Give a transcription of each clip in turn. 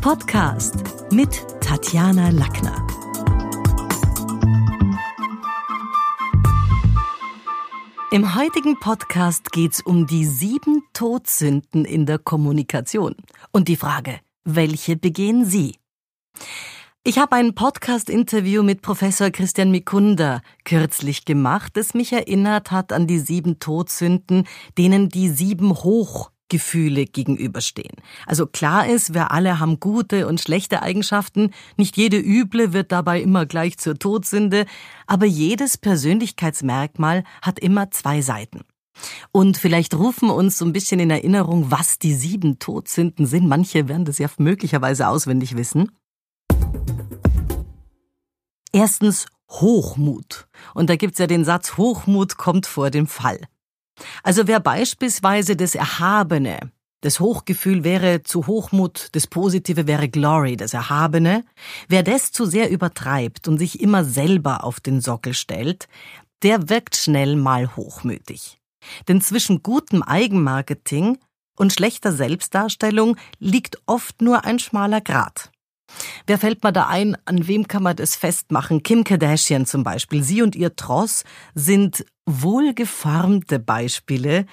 Podcast mit Tatjana Lackner. Im heutigen Podcast geht's um die sieben Todsünden in der Kommunikation und die Frage, welche begehen Sie? Ich habe ein Podcast-Interview mit Professor Christian Mikunda kürzlich gemacht, das mich erinnert hat an die sieben Todsünden, denen die sieben Hochgefühle gegenüberstehen. Also klar ist, wir alle haben gute und schlechte Eigenschaften, nicht jede üble wird dabei immer gleich zur Todsünde, aber jedes Persönlichkeitsmerkmal hat immer zwei Seiten. Und vielleicht rufen uns so ein bisschen in Erinnerung, was die sieben Todsünden sind. Manche werden das ja möglicherweise auswendig wissen. Erstens Hochmut. Und da gibt's ja den Satz, Hochmut kommt vor dem Fall. Also wer beispielsweise das Erhabene, das Hochgefühl wäre zu Hochmut, das Positive wäre Glory, das Erhabene, wer das zu sehr übertreibt und sich immer selber auf den Sockel stellt, der wirkt schnell mal hochmütig. Denn zwischen gutem Eigenmarketing und schlechter Selbstdarstellung liegt oft nur ein schmaler Grat. Wer fällt mir da ein? An wem kann man das festmachen? Kim Kardashian zum Beispiel. Sie und ihr Tross sind wohlgeformte Beispiele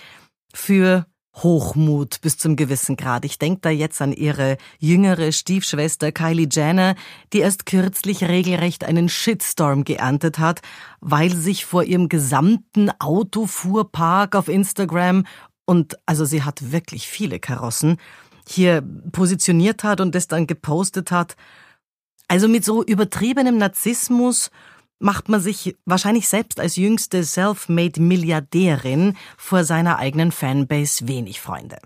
für Hochmut bis zum gewissen Grad. Ich denke da jetzt an ihre jüngere Stiefschwester Kylie Jenner, die erst kürzlich regelrecht einen Shitstorm geerntet hat, weil sich vor ihrem gesamten Autofuhrpark auf Instagram und also sie hat wirklich viele Karossen hier positioniert hat und das dann gepostet hat. Also mit so übertriebenem Narzissmus macht man sich wahrscheinlich selbst als jüngste self-made Milliardärin vor seiner eigenen Fanbase wenig Freunde.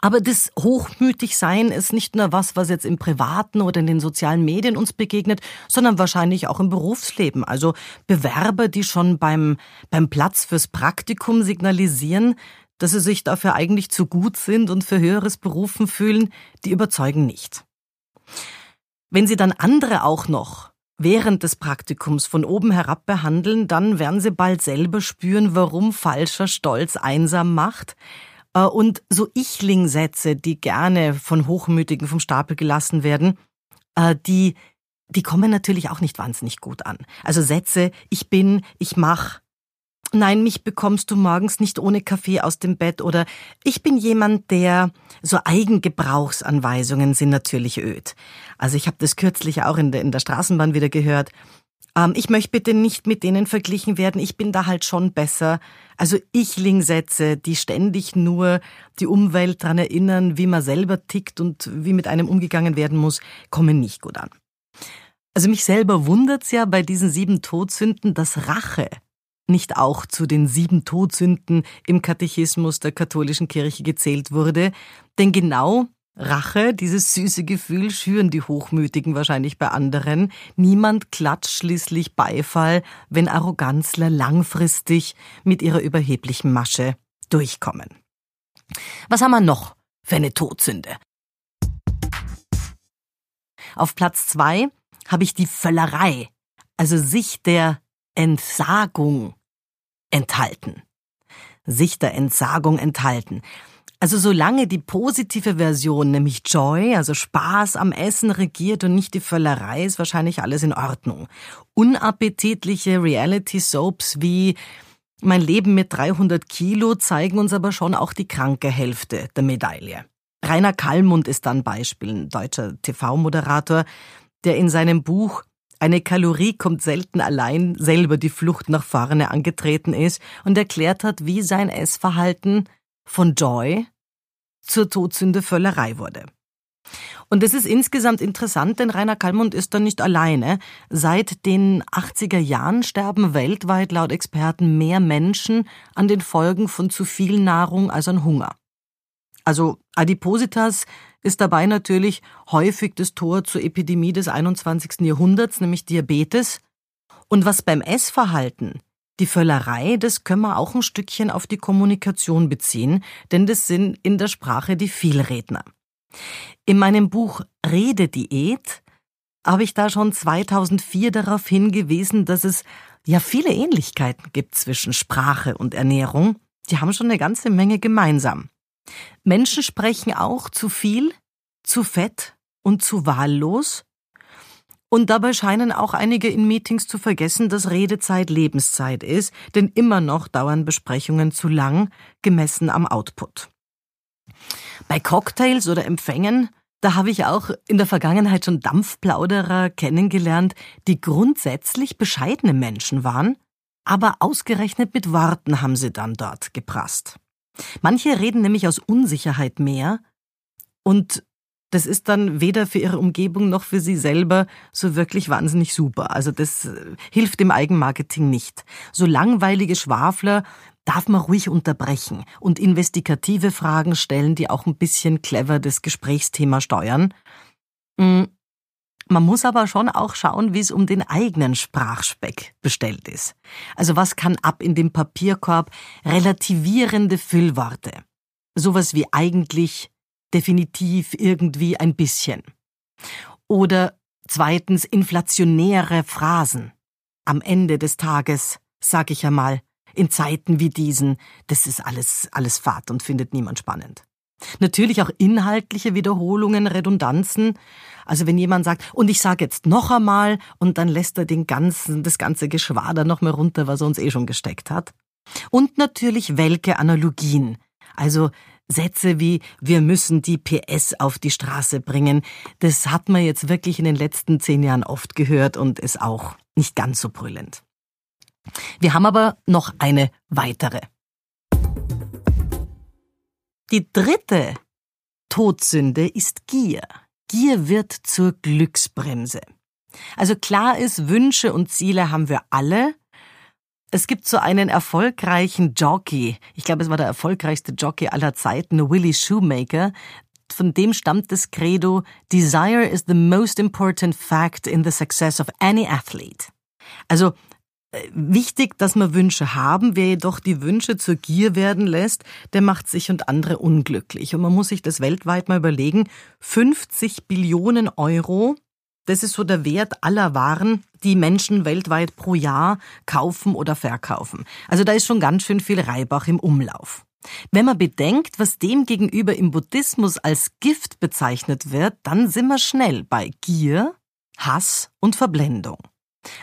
Aber das Hochmütigsein ist nicht nur was, was jetzt im Privaten oder in den sozialen Medien uns begegnet, sondern wahrscheinlich auch im Berufsleben. Also Bewerber, die schon beim, beim Platz fürs Praktikum signalisieren, dass sie sich dafür eigentlich zu gut sind und für höheres Berufen fühlen, die überzeugen nicht. Wenn sie dann andere auch noch während des Praktikums von oben herab behandeln, dann werden sie bald selber spüren, warum falscher Stolz einsam macht. Äh, und so Ich-Ling-Sätze, die gerne von Hochmütigen vom Stapel gelassen werden, äh, die, die kommen natürlich auch nicht wahnsinnig gut an. Also Sätze, ich bin, ich mach, nein, mich bekommst du morgens nicht ohne Kaffee aus dem Bett oder ich bin jemand, der so Eigengebrauchsanweisungen sind natürlich öd. Also ich habe das kürzlich auch in der, in der Straßenbahn wieder gehört. Ähm, ich möchte bitte nicht mit denen verglichen werden, ich bin da halt schon besser. Also Ich-Ling-Sätze, die ständig nur die Umwelt dran erinnern, wie man selber tickt und wie mit einem umgegangen werden muss, kommen nicht gut an. Also mich selber wundert's ja bei diesen sieben Todsünden, dass Rache nicht auch zu den sieben Todsünden im Katechismus der katholischen Kirche gezählt wurde, denn genau Rache, dieses süße Gefühl schüren die Hochmütigen wahrscheinlich bei anderen. Niemand klatscht schließlich Beifall, wenn Arroganzler langfristig mit ihrer überheblichen Masche durchkommen. Was haben wir noch für eine Todsünde? Auf Platz zwei habe ich die Völlerei, also sich der Entsagung enthalten. Sich der Entsagung enthalten. Also solange die positive Version, nämlich Joy, also Spaß am Essen regiert und nicht die Völlerei, ist wahrscheinlich alles in Ordnung. Unappetitliche Reality-Soaps wie Mein Leben mit 300 Kilo zeigen uns aber schon auch die kranke Hälfte der Medaille. Rainer Kallmund ist dann Beispiel, ein deutscher TV-Moderator, der in seinem Buch eine Kalorie kommt selten allein selber die Flucht nach vorne angetreten ist und erklärt hat, wie sein Essverhalten von Joy zur Todsünde Völlerei wurde. Und es ist insgesamt interessant, denn Rainer Kallmund ist da nicht alleine. Seit den 80er Jahren sterben weltweit laut Experten mehr Menschen an den Folgen von zu viel Nahrung als an Hunger. Also Adipositas ist dabei natürlich häufig das Tor zur Epidemie des 21. Jahrhunderts, nämlich Diabetes. Und was beim Essverhalten, die Völlerei, das können wir auch ein Stückchen auf die Kommunikation beziehen, denn das sind in der Sprache die Vielredner. In meinem Buch Redediät habe ich da schon 2004 darauf hingewiesen, dass es ja viele Ähnlichkeiten gibt zwischen Sprache und Ernährung. Die haben schon eine ganze Menge gemeinsam. Menschen sprechen auch zu viel, zu fett und zu wahllos? Und dabei scheinen auch einige in Meetings zu vergessen, dass Redezeit Lebenszeit ist, denn immer noch dauern Besprechungen zu lang, gemessen am Output. Bei Cocktails oder Empfängen, da habe ich auch in der Vergangenheit schon Dampfplauderer kennengelernt, die grundsätzlich bescheidene Menschen waren, aber ausgerechnet mit Worten haben sie dann dort geprasst. Manche reden nämlich aus Unsicherheit mehr und das ist dann weder für ihre Umgebung noch für sie selber so wirklich wahnsinnig super. Also das äh, hilft dem Eigenmarketing nicht. So langweilige Schwafler darf man ruhig unterbrechen und investigative Fragen stellen, die auch ein bisschen clever das Gesprächsthema steuern. Man muss aber schon auch schauen, wie es um den eigenen Sprachspeck bestellt ist. Also was kann ab in dem Papierkorb relativierende Füllworte? Sowas wie eigentlich, definitiv, irgendwie, ein bisschen. Oder zweitens inflationäre Phrasen. Am Ende des Tages, sag ich einmal, in Zeiten wie diesen, das ist alles, alles Fahrt und findet niemand spannend. Natürlich auch inhaltliche Wiederholungen, Redundanzen. Also wenn jemand sagt, und ich sage jetzt noch einmal, und dann lässt er den ganzen, das ganze Geschwader noch mal runter, was er uns eh schon gesteckt hat. Und natürlich welke Analogien. Also Sätze wie wir müssen die PS auf die Straße bringen, das hat man jetzt wirklich in den letzten zehn Jahren oft gehört und ist auch nicht ganz so brüllend. Wir haben aber noch eine weitere. Die dritte Todsünde ist Gier. Gier wird zur Glücksbremse. Also klar ist, Wünsche und Ziele haben wir alle, es gibt so einen erfolgreichen Jockey, ich glaube, es war der erfolgreichste Jockey aller Zeiten, Willie Shoemaker, von dem stammt das Credo, Desire is the most important fact in the success of any athlete. Also wichtig, dass wir Wünsche haben. Wer jedoch die Wünsche zur Gier werden lässt, der macht sich und andere unglücklich. Und man muss sich das weltweit mal überlegen. 50 Billionen Euro das ist so der Wert aller Waren, die Menschen weltweit pro Jahr kaufen oder verkaufen. Also da ist schon ganz schön viel Reibach im Umlauf. Wenn man bedenkt, was dem gegenüber im Buddhismus als Gift bezeichnet wird, dann sind wir schnell bei Gier, Hass und Verblendung.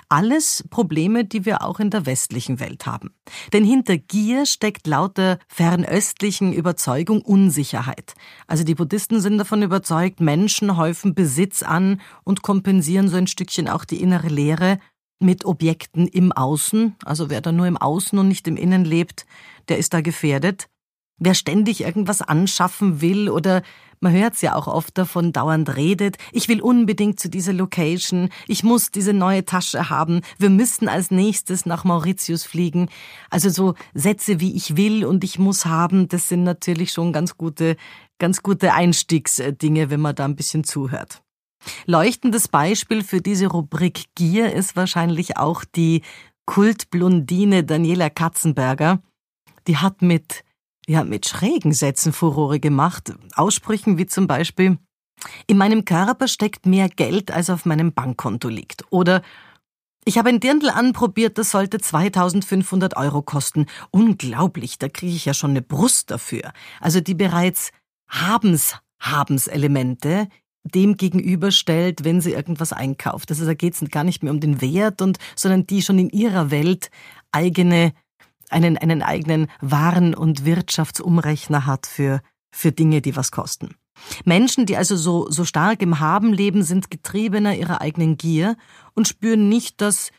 Alles Probleme, die wir auch in der westlichen Welt haben. Denn hinter Gier steckt laut der fernöstlichen Überzeugung Unsicherheit. Also die Buddhisten sind davon überzeugt, Menschen häufen Besitz an und kompensieren so ein Stückchen auch die innere Leere mit Objekten im Außen. Also wer da nur im Außen und nicht im Innen lebt, der ist da gefährdet. Wer ständig irgendwas anschaffen will oder man hört's ja auch oft davon, dauernd redet, ich will unbedingt zu dieser Location, ich muss diese neue Tasche haben, wir müssen als nächstes nach Mauritius fliegen. Also so Sätze wie ich will und ich muss haben, das sind natürlich schon ganz gute, ganz gute Einstiegsdinge, wenn man da ein bisschen zuhört. Leuchtendes Beispiel für diese Rubrik Gier ist wahrscheinlich auch die Kultblondine Daniela Katzenberger. Die hat mit ja, mit schrägen Sätzen Furore gemacht. Aussprüchen wie zum Beispiel, in meinem Körper steckt mehr Geld, als auf meinem Bankkonto liegt. Oder ich habe ein Dirndl anprobiert, das sollte 2500 Euro kosten. Unglaublich, da kriege ich ja schon eine Brust dafür. Also die bereits Habens, Habenselemente dem gegenüberstellt, wenn sie irgendwas einkauft. Also da geht es gar nicht mehr um den Wert und, sondern die schon in ihrer Welt eigene einen, einen eigenen Waren- und Wirtschaftsumrechner hat für, für Dinge, die was kosten. Menschen, die also so, so stark im Haben leben, sind getriebener ihrer eigenen Gier und spüren nicht, dass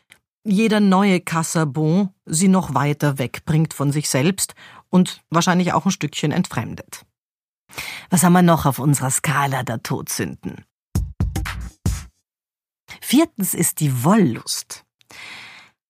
jeder neue Kassabon sie noch weiter wegbringt von sich selbst und wahrscheinlich auch ein Stückchen entfremdet. Was haben wir noch auf unserer Skala der Todsünden? Viertens ist die Wollust.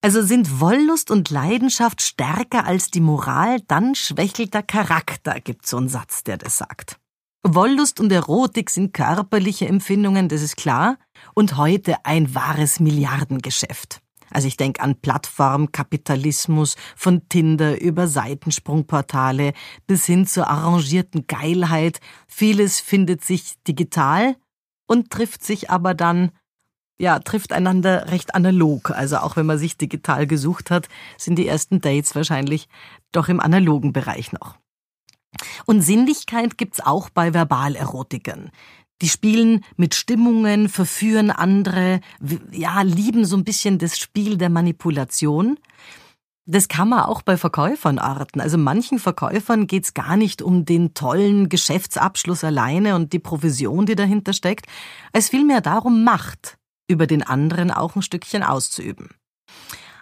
Also sind Wollust und Leidenschaft stärker als die Moral, dann schwächelt der Charakter, gibt so einen Satz, der das sagt. Wollust und Erotik sind körperliche Empfindungen, das ist klar, und heute ein wahres Milliardengeschäft. Also ich denke an Plattformkapitalismus von Tinder über Seitensprungportale bis hin zur arrangierten Geilheit. Vieles findet sich digital und trifft sich aber dann ja, trifft einander recht analog. Also auch wenn man sich digital gesucht hat, sind die ersten Dates wahrscheinlich doch im analogen Bereich noch. Und Sinnlichkeit gibt's auch bei Verbalerotikern. Die spielen mit Stimmungen, verführen andere, ja, lieben so ein bisschen das Spiel der Manipulation. Das kann man auch bei Verkäufern arten. Also manchen Verkäufern geht's gar nicht um den tollen Geschäftsabschluss alleine und die Provision, die dahinter steckt. Es vielmehr darum, Macht über den anderen auch ein Stückchen auszuüben.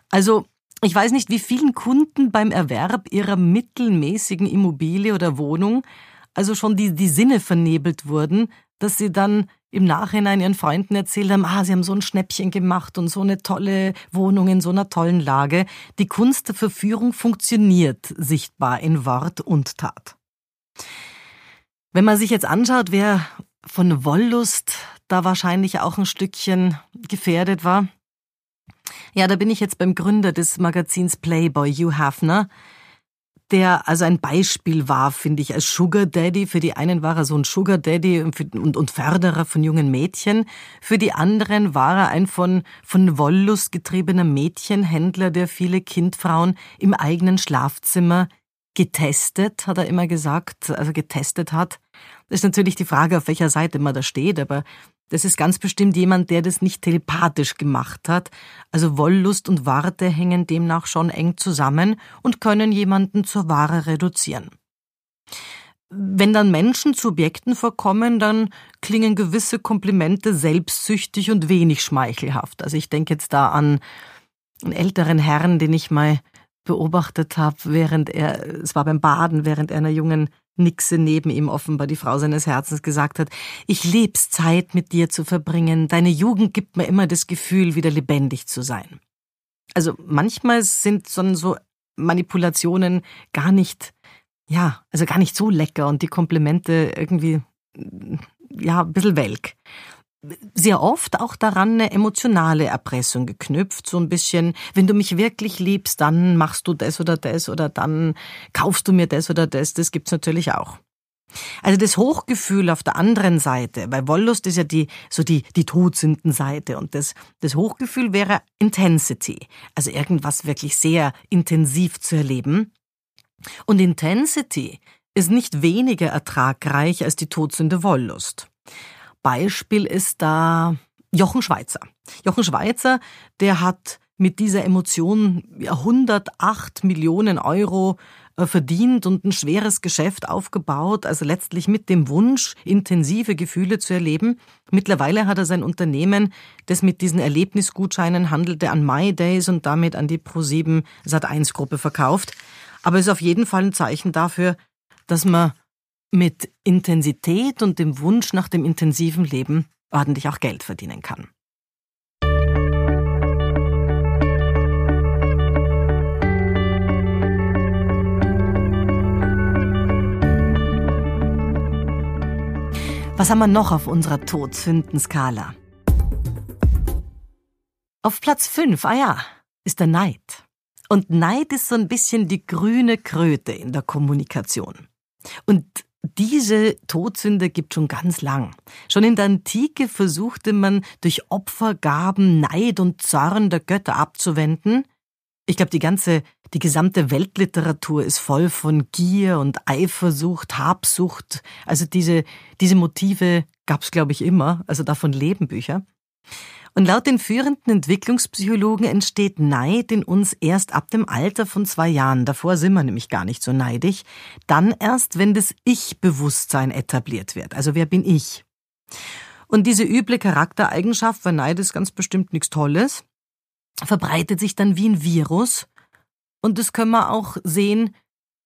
Also ich weiß nicht, wie vielen Kunden beim Erwerb ihrer mittelmäßigen Immobilie oder Wohnung also schon die, die Sinne vernebelt wurden, dass sie dann im Nachhinein ihren Freunden erzählt haben, ah, sie haben so ein Schnäppchen gemacht und so eine tolle Wohnung in so einer tollen Lage. Die Kunst der Verführung funktioniert sichtbar in Wort und Tat. Wenn man sich jetzt anschaut, wer von Wollust da wahrscheinlich auch ein Stückchen gefährdet war, ja, da bin ich jetzt beim Gründer des Magazins Playboy, Hugh Hafner, der also ein Beispiel war, finde ich, als Sugar Daddy. Für die einen war er so ein Sugar Daddy und, und Förderer von jungen Mädchen. Für die anderen war er ein von, von Wollust getriebener Mädchenhändler, der viele Kindfrauen im eigenen Schlafzimmer getestet, hat er immer gesagt, also getestet hat. Das ist natürlich die Frage, auf welcher Seite man da steht, aber das ist ganz bestimmt jemand, der das nicht telepathisch gemacht hat. Also Wollust und Warte hängen demnach schon eng zusammen und können jemanden zur Ware reduzieren. Wenn dann Menschen zu Objekten vorkommen, dann klingen gewisse Komplimente selbstsüchtig und wenig schmeichelhaft. Also ich denke jetzt da an einen älteren Herrn, den ich mal beobachtet habe, während er, es war beim Baden, während er einer jungen Nixe neben ihm offenbar die Frau seines Herzens gesagt hat, ich leb's Zeit mit dir zu verbringen, deine Jugend gibt mir immer das Gefühl, wieder lebendig zu sein. Also manchmal sind so Manipulationen gar nicht, ja, also gar nicht so lecker und die Komplimente irgendwie, ja, ein bisschen welk sehr oft auch daran eine emotionale Erpressung geknüpft, so ein bisschen, wenn du mich wirklich liebst, dann machst du das oder das oder dann kaufst du mir das oder das, das gibt's natürlich auch. Also das Hochgefühl auf der anderen Seite, weil Wollust ist ja die, so die, die Todsündenseite und das, das Hochgefühl wäre Intensity, also irgendwas wirklich sehr intensiv zu erleben. Und Intensity ist nicht weniger ertragreich als die Todsünde Wollust. Beispiel ist da Jochen Schweizer. Jochen Schweizer, der hat mit dieser Emotion 108 Millionen Euro äh, verdient und ein schweres Geschäft aufgebaut, also letztlich mit dem Wunsch, intensive Gefühle zu erleben. Mittlerweile hat er sein Unternehmen, das mit diesen Erlebnisgutscheinen handelte, an My Days und damit an die Pro7 Sat1 Gruppe verkauft. Aber es ist auf jeden Fall ein Zeichen dafür, dass man mit Intensität und dem Wunsch nach dem intensiven Leben ordentlich auch Geld verdienen kann. Was haben wir noch auf unserer Todsündenskala? Auf Platz 5, ah ja, ist der Neid. Und Neid ist so ein bisschen die grüne Kröte in der Kommunikation. Und diese Todsünde gibt schon ganz lang. Schon in der Antike versuchte man durch Opfergaben Neid und Zorn der Götter abzuwenden. Ich glaube, die ganze, die gesamte Weltliteratur ist voll von Gier und Eifersucht, Habsucht. Also diese, diese Motive gab's, glaube ich, immer. Also davon leben Bücher. Und laut den führenden Entwicklungspsychologen entsteht Neid in uns erst ab dem Alter von zwei Jahren. Davor sind wir nämlich gar nicht so neidig. Dann erst, wenn das Ich-Bewusstsein etabliert wird. Also wer bin ich? Und diese üble Charaktereigenschaft, weil Neid ist ganz bestimmt nichts Tolles, verbreitet sich dann wie ein Virus. Und das können wir auch sehen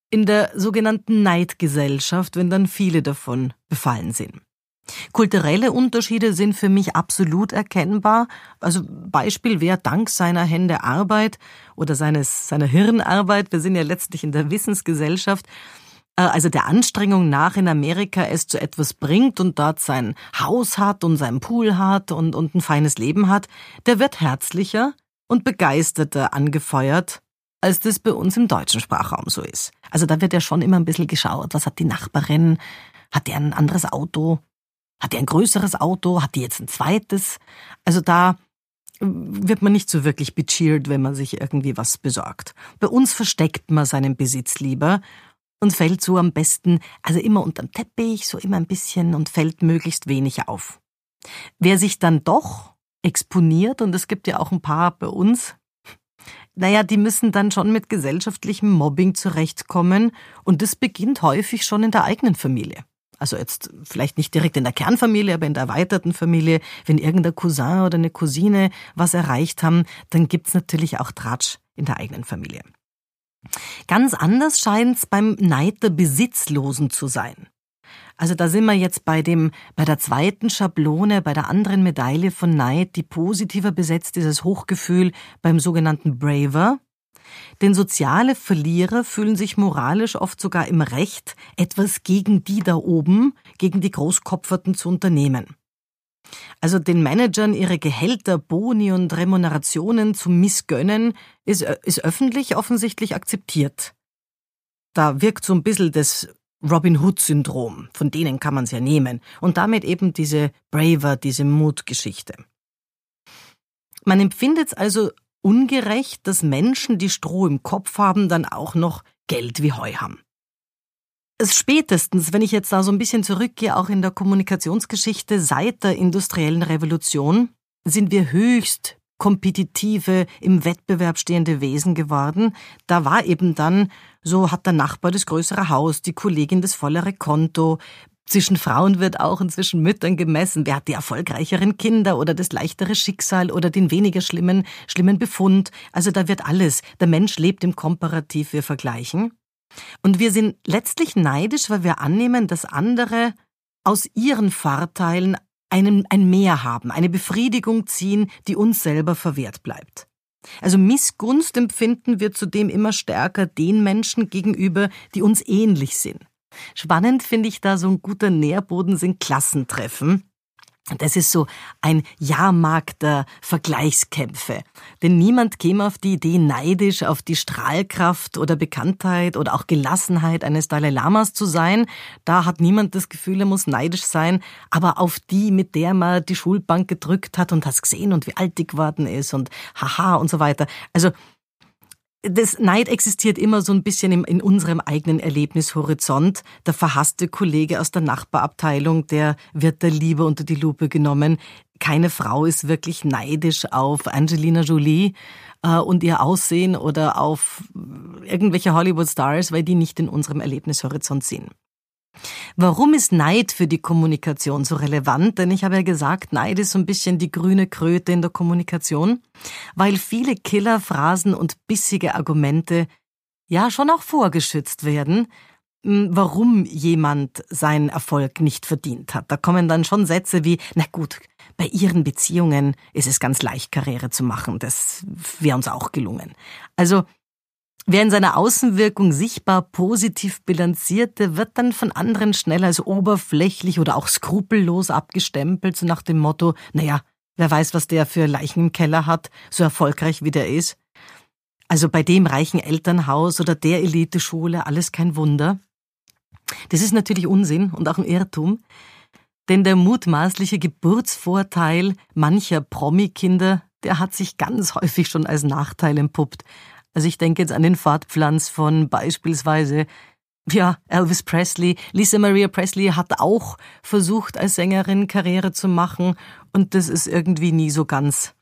in der sogenannten Neidgesellschaft, wenn dann viele davon befallen sind. Kulturelle Unterschiede sind für mich absolut erkennbar. Also Beispiel, wer dank seiner Hände Arbeit oder seines, seiner Hirnarbeit, wir sind ja letztlich in der Wissensgesellschaft, äh, also der Anstrengung nach in Amerika es zu etwas bringt und dort sein Haus hat und sein Pool hat und, und ein feines Leben hat, der wird herzlicher und begeisterter angefeuert, als das bei uns im deutschen Sprachraum so ist. Also da wird ja schon immer ein bisschen geschaut, was hat die Nachbarin, hat der ein anderes Auto, hat die ein größeres Auto? Hat die jetzt ein zweites? Also da wird man nicht so wirklich becheert, wenn man sich irgendwie was besorgt. Bei uns versteckt man seinen Besitz lieber und fällt so am besten, also immer unterm Teppich, so immer ein bisschen und fällt möglichst wenig auf. Wer sich dann doch exponiert, und es gibt ja auch ein paar bei uns, naja, die müssen dann schon mit gesellschaftlichem Mobbing zurechtkommen und das beginnt häufig schon in der eigenen Familie. Also jetzt vielleicht nicht direkt in der Kernfamilie, aber in der erweiterten Familie, wenn irgendein Cousin oder eine Cousine was erreicht haben, dann gibt's natürlich auch Tratsch in der eigenen Familie. Ganz anders scheint's beim Neid der Besitzlosen zu sein. Also da sind wir jetzt bei dem, bei der zweiten Schablone, bei der anderen Medaille von Neid, die positiver besetzt ist als Hochgefühl beim sogenannten Braver. Denn soziale Verlierer fühlen sich moralisch oft sogar im Recht, etwas gegen die da oben, gegen die Großkopferten zu unternehmen. Also den Managern ihre Gehälter, Boni und Remunerationen zu missgönnen, ist, ist öffentlich offensichtlich akzeptiert. Da wirkt so ein bisschen das Robin Hood-Syndrom, von denen kann man es ja nehmen, und damit eben diese Braver, diese Mutgeschichte. Man empfindet es also ungerecht, dass Menschen, die Stroh im Kopf haben, dann auch noch Geld wie Heu haben. Es spätestens, wenn ich jetzt da so ein bisschen zurückgehe, auch in der Kommunikationsgeschichte seit der industriellen Revolution, sind wir höchst kompetitive, im Wettbewerb stehende Wesen geworden. Da war eben dann, so hat der Nachbar das größere Haus, die Kollegin das vollere Konto, zwischen Frauen wird auch und zwischen Müttern gemessen. Wer hat die erfolgreicheren Kinder oder das leichtere Schicksal oder den weniger schlimmen, schlimmen Befund? Also da wird alles. Der Mensch lebt im Komparativ, wir vergleichen. Und wir sind letztlich neidisch, weil wir annehmen, dass andere aus ihren Vorteilen einen, ein Mehr haben, eine Befriedigung ziehen, die uns selber verwehrt bleibt. Also Missgunst empfinden wir zudem immer stärker den Menschen gegenüber, die uns ähnlich sind. Spannend finde ich da so ein guter Nährboden sind Klassentreffen. Das ist so ein Jahrmarkt der Vergleichskämpfe. Denn niemand käme auf die Idee, neidisch auf die Strahlkraft oder Bekanntheit oder auch Gelassenheit eines Dalai Lamas zu sein. Da hat niemand das Gefühl, er muss neidisch sein. Aber auf die, mit der man die Schulbank gedrückt hat und hat gesehen und wie alt die geworden ist und haha und so weiter. Also das Neid existiert immer so ein bisschen in, in unserem eigenen Erlebnishorizont. Der verhasste Kollege aus der Nachbarabteilung, der wird der Liebe unter die Lupe genommen. Keine Frau ist wirklich neidisch auf Angelina Jolie äh, und ihr Aussehen oder auf irgendwelche Hollywood-Stars, weil die nicht in unserem Erlebnishorizont sind. Warum ist Neid für die Kommunikation so relevant? Denn ich habe ja gesagt, Neid ist so ein bisschen die grüne Kröte in der Kommunikation, weil viele Killerphrasen und bissige Argumente ja schon auch vorgeschützt werden, hm, warum jemand seinen Erfolg nicht verdient hat. Da kommen dann schon Sätze wie, na gut, bei ihren Beziehungen ist es ganz leicht, Karriere zu machen. Das wäre uns auch gelungen. Also Wer in seiner Außenwirkung sichtbar positiv bilanzierte, wird dann von anderen schnell als oberflächlich oder auch skrupellos abgestempelt, so nach dem Motto, naja, wer weiß, was der für Leichen im Keller hat, so erfolgreich wie der ist. Also bei dem reichen Elternhaus oder der Eliteschule alles kein Wunder. Das ist natürlich Unsinn und auch ein Irrtum, denn der mutmaßliche Geburtsvorteil mancher Promi-Kinder, der hat sich ganz häufig schon als Nachteil entpuppt. Also ich denke jetzt an den Fortpflanz von beispielsweise ja, Elvis Presley. Lisa Maria Presley hat auch versucht, als Sängerin Karriere zu machen und das ist irgendwie nie so ganz,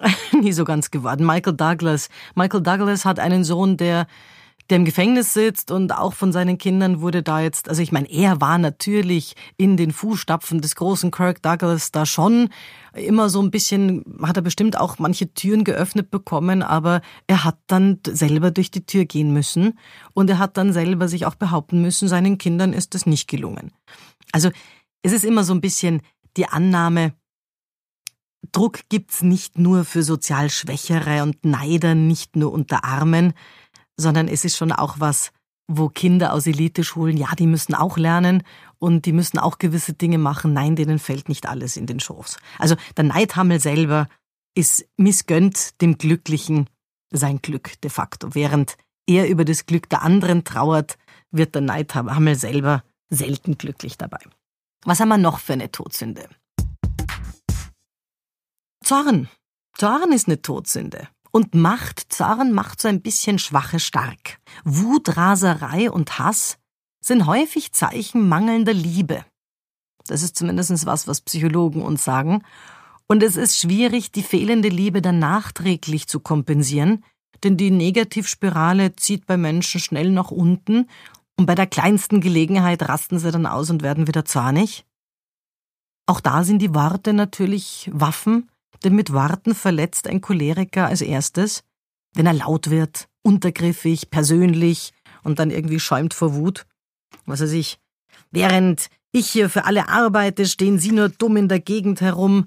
nie so ganz geworden. Michael Douglas. Michael Douglas hat einen Sohn, der der im Gefängnis sitzt und auch von seinen Kindern wurde da jetzt, also ich meine, er war natürlich in den Fußstapfen des großen Kirk Douglas da schon immer so ein bisschen, hat er bestimmt auch manche Türen geöffnet bekommen, aber er hat dann selber durch die Tür gehen müssen und er hat dann selber sich auch behaupten müssen, seinen Kindern ist das nicht gelungen. Also es ist immer so ein bisschen die Annahme, Druck gibt's nicht nur für sozial Schwächere und Neider nicht nur unter Armen, sondern es ist schon auch was, wo Kinder aus Eliteschulen, ja, die müssen auch lernen und die müssen auch gewisse Dinge machen. Nein, denen fällt nicht alles in den Schoß. Also der Neidhammel selber ist missgönnt dem Glücklichen sein Glück de facto. Während er über das Glück der anderen trauert, wird der Neidhammel selber selten glücklich dabei. Was haben wir noch für eine Todsünde? Zorn. Zorn ist eine Todsünde. Und Macht, Zorn macht so ein bisschen Schwache stark. Wut, Raserei und Hass sind häufig Zeichen mangelnder Liebe. Das ist zumindest was, was Psychologen uns sagen. Und es ist schwierig, die fehlende Liebe dann nachträglich zu kompensieren, denn die Negativspirale zieht bei Menschen schnell nach unten und bei der kleinsten Gelegenheit rasten sie dann aus und werden wieder zornig. Auch da sind die Worte natürlich Waffen, denn mit Worten verletzt ein Choleriker als erstes, wenn er laut wird, untergriffig, persönlich und dann irgendwie schäumt vor Wut. Was er sich, während ich hier für alle arbeite, stehen Sie nur dumm in der Gegend herum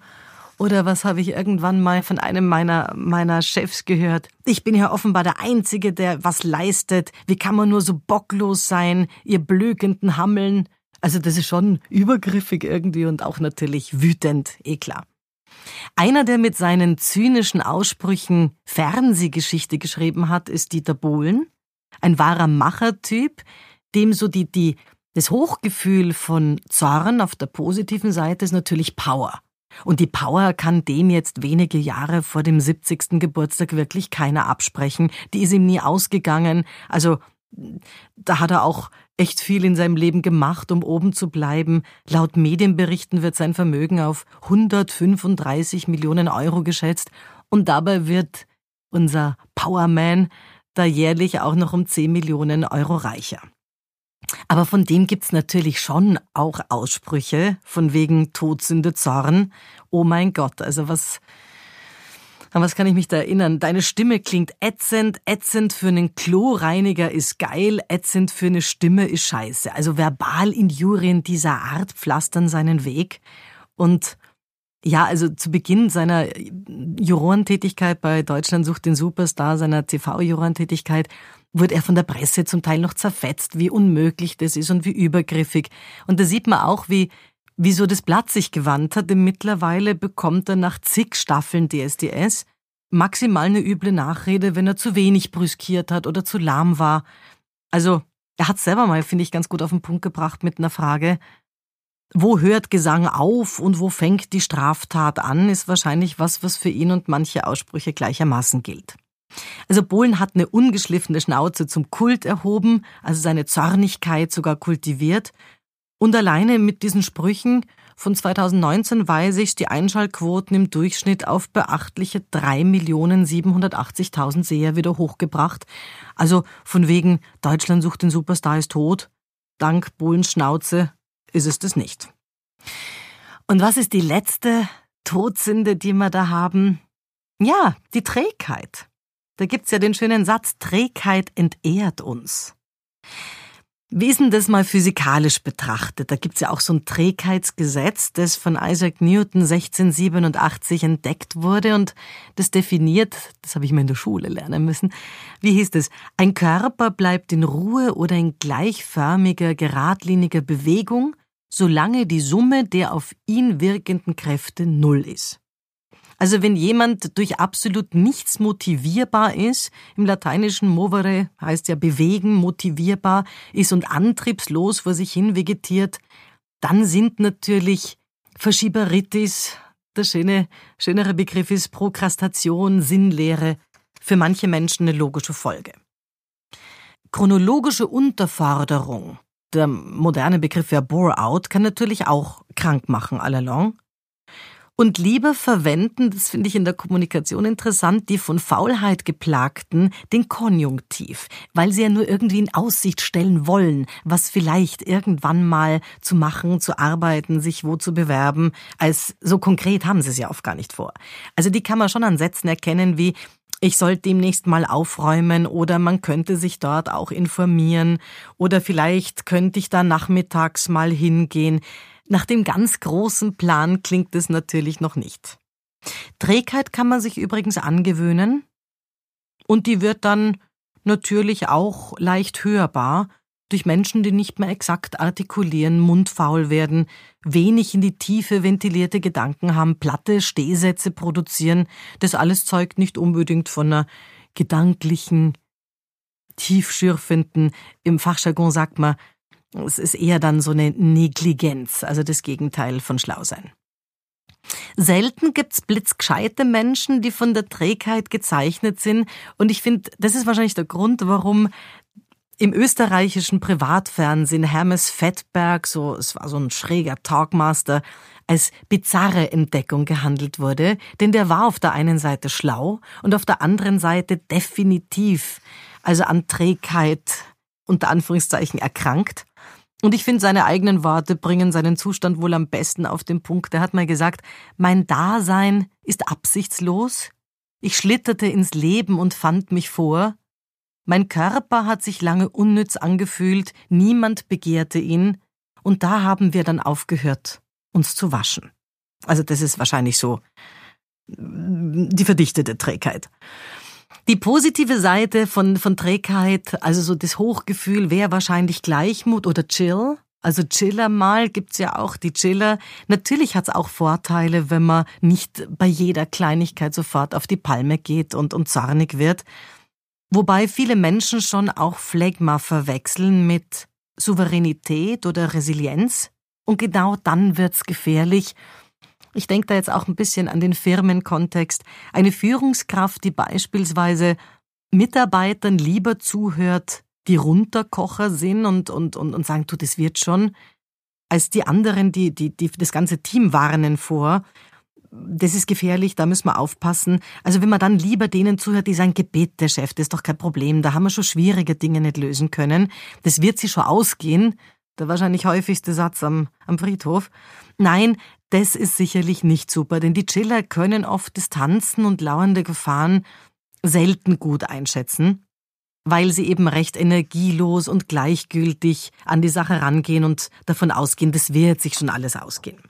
oder was habe ich irgendwann mal von einem meiner, meiner Chefs gehört? Ich bin ja offenbar der Einzige, der was leistet. Wie kann man nur so bocklos sein, ihr blökenden Hammeln? Also das ist schon übergriffig irgendwie und auch natürlich wütend, eh klar. Einer, der mit seinen zynischen Aussprüchen Fernsehgeschichte geschrieben hat, ist Dieter Bohlen. Ein wahrer Machertyp, dem so die, die, das Hochgefühl von Zorn auf der positiven Seite ist natürlich Power. Und die Power kann dem jetzt wenige Jahre vor dem 70. Geburtstag wirklich keiner absprechen. Die ist ihm nie ausgegangen. Also da hat er auch echt viel in seinem Leben gemacht, um oben zu bleiben. Laut Medienberichten wird sein Vermögen auf 135 Millionen Euro geschätzt. Und dabei wird unser Powerman da jährlich auch noch um 10 Millionen Euro reicher. Aber von dem gibt's natürlich schon auch Aussprüche, von wegen Todsünde, Zorn. Oh mein Gott, also was, an was kann ich mich da erinnern? Deine Stimme klingt ätzend, ätzend für einen Kloreiniger ist geil, ätzend für eine Stimme ist scheiße. Also Verbalinjurien dieser Art pflastern seinen Weg. Und ja, also zu Beginn seiner Jurorentätigkeit bei Deutschland sucht den Superstar, seiner TV-Jurorentätigkeit, wurde er von der Presse zum Teil noch zerfetzt, wie unmöglich das ist und wie übergriffig. Und da sieht man auch, wie, wie so das Blatt sich gewandt hat, denn mittlerweile bekommt er nach zig Staffeln DSDS maximal eine üble Nachrede, wenn er zu wenig brüskiert hat oder zu lahm war. Also, er hat selber mal, finde ich, ganz gut auf den Punkt gebracht mit einer Frage, wo hört Gesang auf und wo fängt die Straftat an, ist wahrscheinlich was, was für ihn und manche Aussprüche gleichermaßen gilt. Also Bohlen hat eine ungeschliffene Schnauze zum Kult erhoben, also seine Zornigkeit sogar kultiviert. Und alleine mit diesen Sprüchen von 2019 weiß ich, die Einschaltquoten im Durchschnitt auf beachtliche 3.780.000 Seher wieder hochgebracht. Also von wegen Deutschland sucht den Superstar ist tot. Dank Bohlens Schnauze ist es das nicht. Und was ist die letzte Todsünde, die wir da haben? Ja, die Trägheit. Da gibt's ja den schönen Satz, Trägheit entehrt uns. Wie ist denn das mal physikalisch betrachtet? Da gibt's ja auch so ein Trägheitsgesetz, das von Isaac Newton 1687 entdeckt wurde und das definiert, das habe ich mal in der Schule lernen müssen, wie hieß es, ein Körper bleibt in Ruhe oder in gleichförmiger, geradliniger Bewegung, solange die Summe der auf ihn wirkenden Kräfte null ist. Also wenn jemand durch absolut nichts motivierbar ist, im lateinischen movere heißt ja bewegen, motivierbar ist und antriebslos vor sich hin vegetiert, dann sind natürlich Verschieberitis, der schöne, schönere Begriff ist Prokrastation, Sinnlehre, für manche Menschen eine logische Folge. Chronologische Unterforderung, der moderne Begriff ja Bore-out, kann natürlich auch krank machen, allalong und lieber verwenden, das finde ich in der Kommunikation interessant, die von Faulheit geplagten den Konjunktiv, weil sie ja nur irgendwie in Aussicht stellen wollen, was vielleicht irgendwann mal zu machen, zu arbeiten, sich wo zu bewerben, als so konkret haben sie es ja oft gar nicht vor. Also die kann man schon an Sätzen erkennen wie ich soll demnächst mal aufräumen oder man könnte sich dort auch informieren oder vielleicht könnte ich da nachmittags mal hingehen. Nach dem ganz großen Plan klingt es natürlich noch nicht. Trägheit kann man sich übrigens angewöhnen und die wird dann natürlich auch leicht hörbar durch Menschen, die nicht mehr exakt artikulieren, mundfaul werden, wenig in die Tiefe ventilierte Gedanken haben, platte Stehsätze produzieren. Das alles zeugt nicht unbedingt von einer gedanklichen, tiefschürfenden, im Fachjargon sagt man, es ist eher dann so eine Negligenz, also das Gegenteil von schlau sein. Selten gibt's blitzgescheite Menschen, die von der Trägheit gezeichnet sind. Und ich finde, das ist wahrscheinlich der Grund, warum im österreichischen Privatfernsehen Hermes Fettberg, so, es war so ein schräger Talkmaster, als bizarre Entdeckung gehandelt wurde, denn der war auf der einen Seite schlau und auf der anderen Seite definitiv, also an Trägheit unter Anführungszeichen erkrankt. Und ich finde, seine eigenen Worte bringen seinen Zustand wohl am besten auf den Punkt. Er hat mal gesagt, mein Dasein ist absichtslos. Ich schlitterte ins Leben und fand mich vor. Mein Körper hat sich lange unnütz angefühlt, niemand begehrte ihn, und da haben wir dann aufgehört, uns zu waschen. Also das ist wahrscheinlich so die verdichtete Trägheit. Die positive Seite von, von Trägheit, also so das Hochgefühl, wäre wahrscheinlich Gleichmut oder Chill. Also Chiller mal gibt's ja auch die Chiller. Natürlich hat's auch Vorteile, wenn man nicht bei jeder Kleinigkeit sofort auf die Palme geht und, und zornig wird. Wobei viele Menschen schon auch Phlegma verwechseln mit Souveränität oder Resilienz. Und genau dann wird's gefährlich ich denke da jetzt auch ein bisschen an den Firmenkontext. Eine Führungskraft, die beispielsweise Mitarbeitern lieber zuhört, die Runterkocher sind und, und, und, und sagen, du, das wird schon, als die anderen, die, die, die das ganze Team warnen vor. Das ist gefährlich, da müssen wir aufpassen. Also wenn man dann lieber denen zuhört, die sagen, Gebet, der Chef, das ist doch kein Problem, da haben wir schon schwierige Dinge nicht lösen können. Das wird sich schon ausgehen. Der wahrscheinlich häufigste Satz am, am Friedhof. Nein, das ist sicherlich nicht super, denn die Chiller können oft Distanzen und lauernde Gefahren selten gut einschätzen, weil sie eben recht energielos und gleichgültig an die Sache rangehen und davon ausgehen, das wird sich schon alles ausgehen.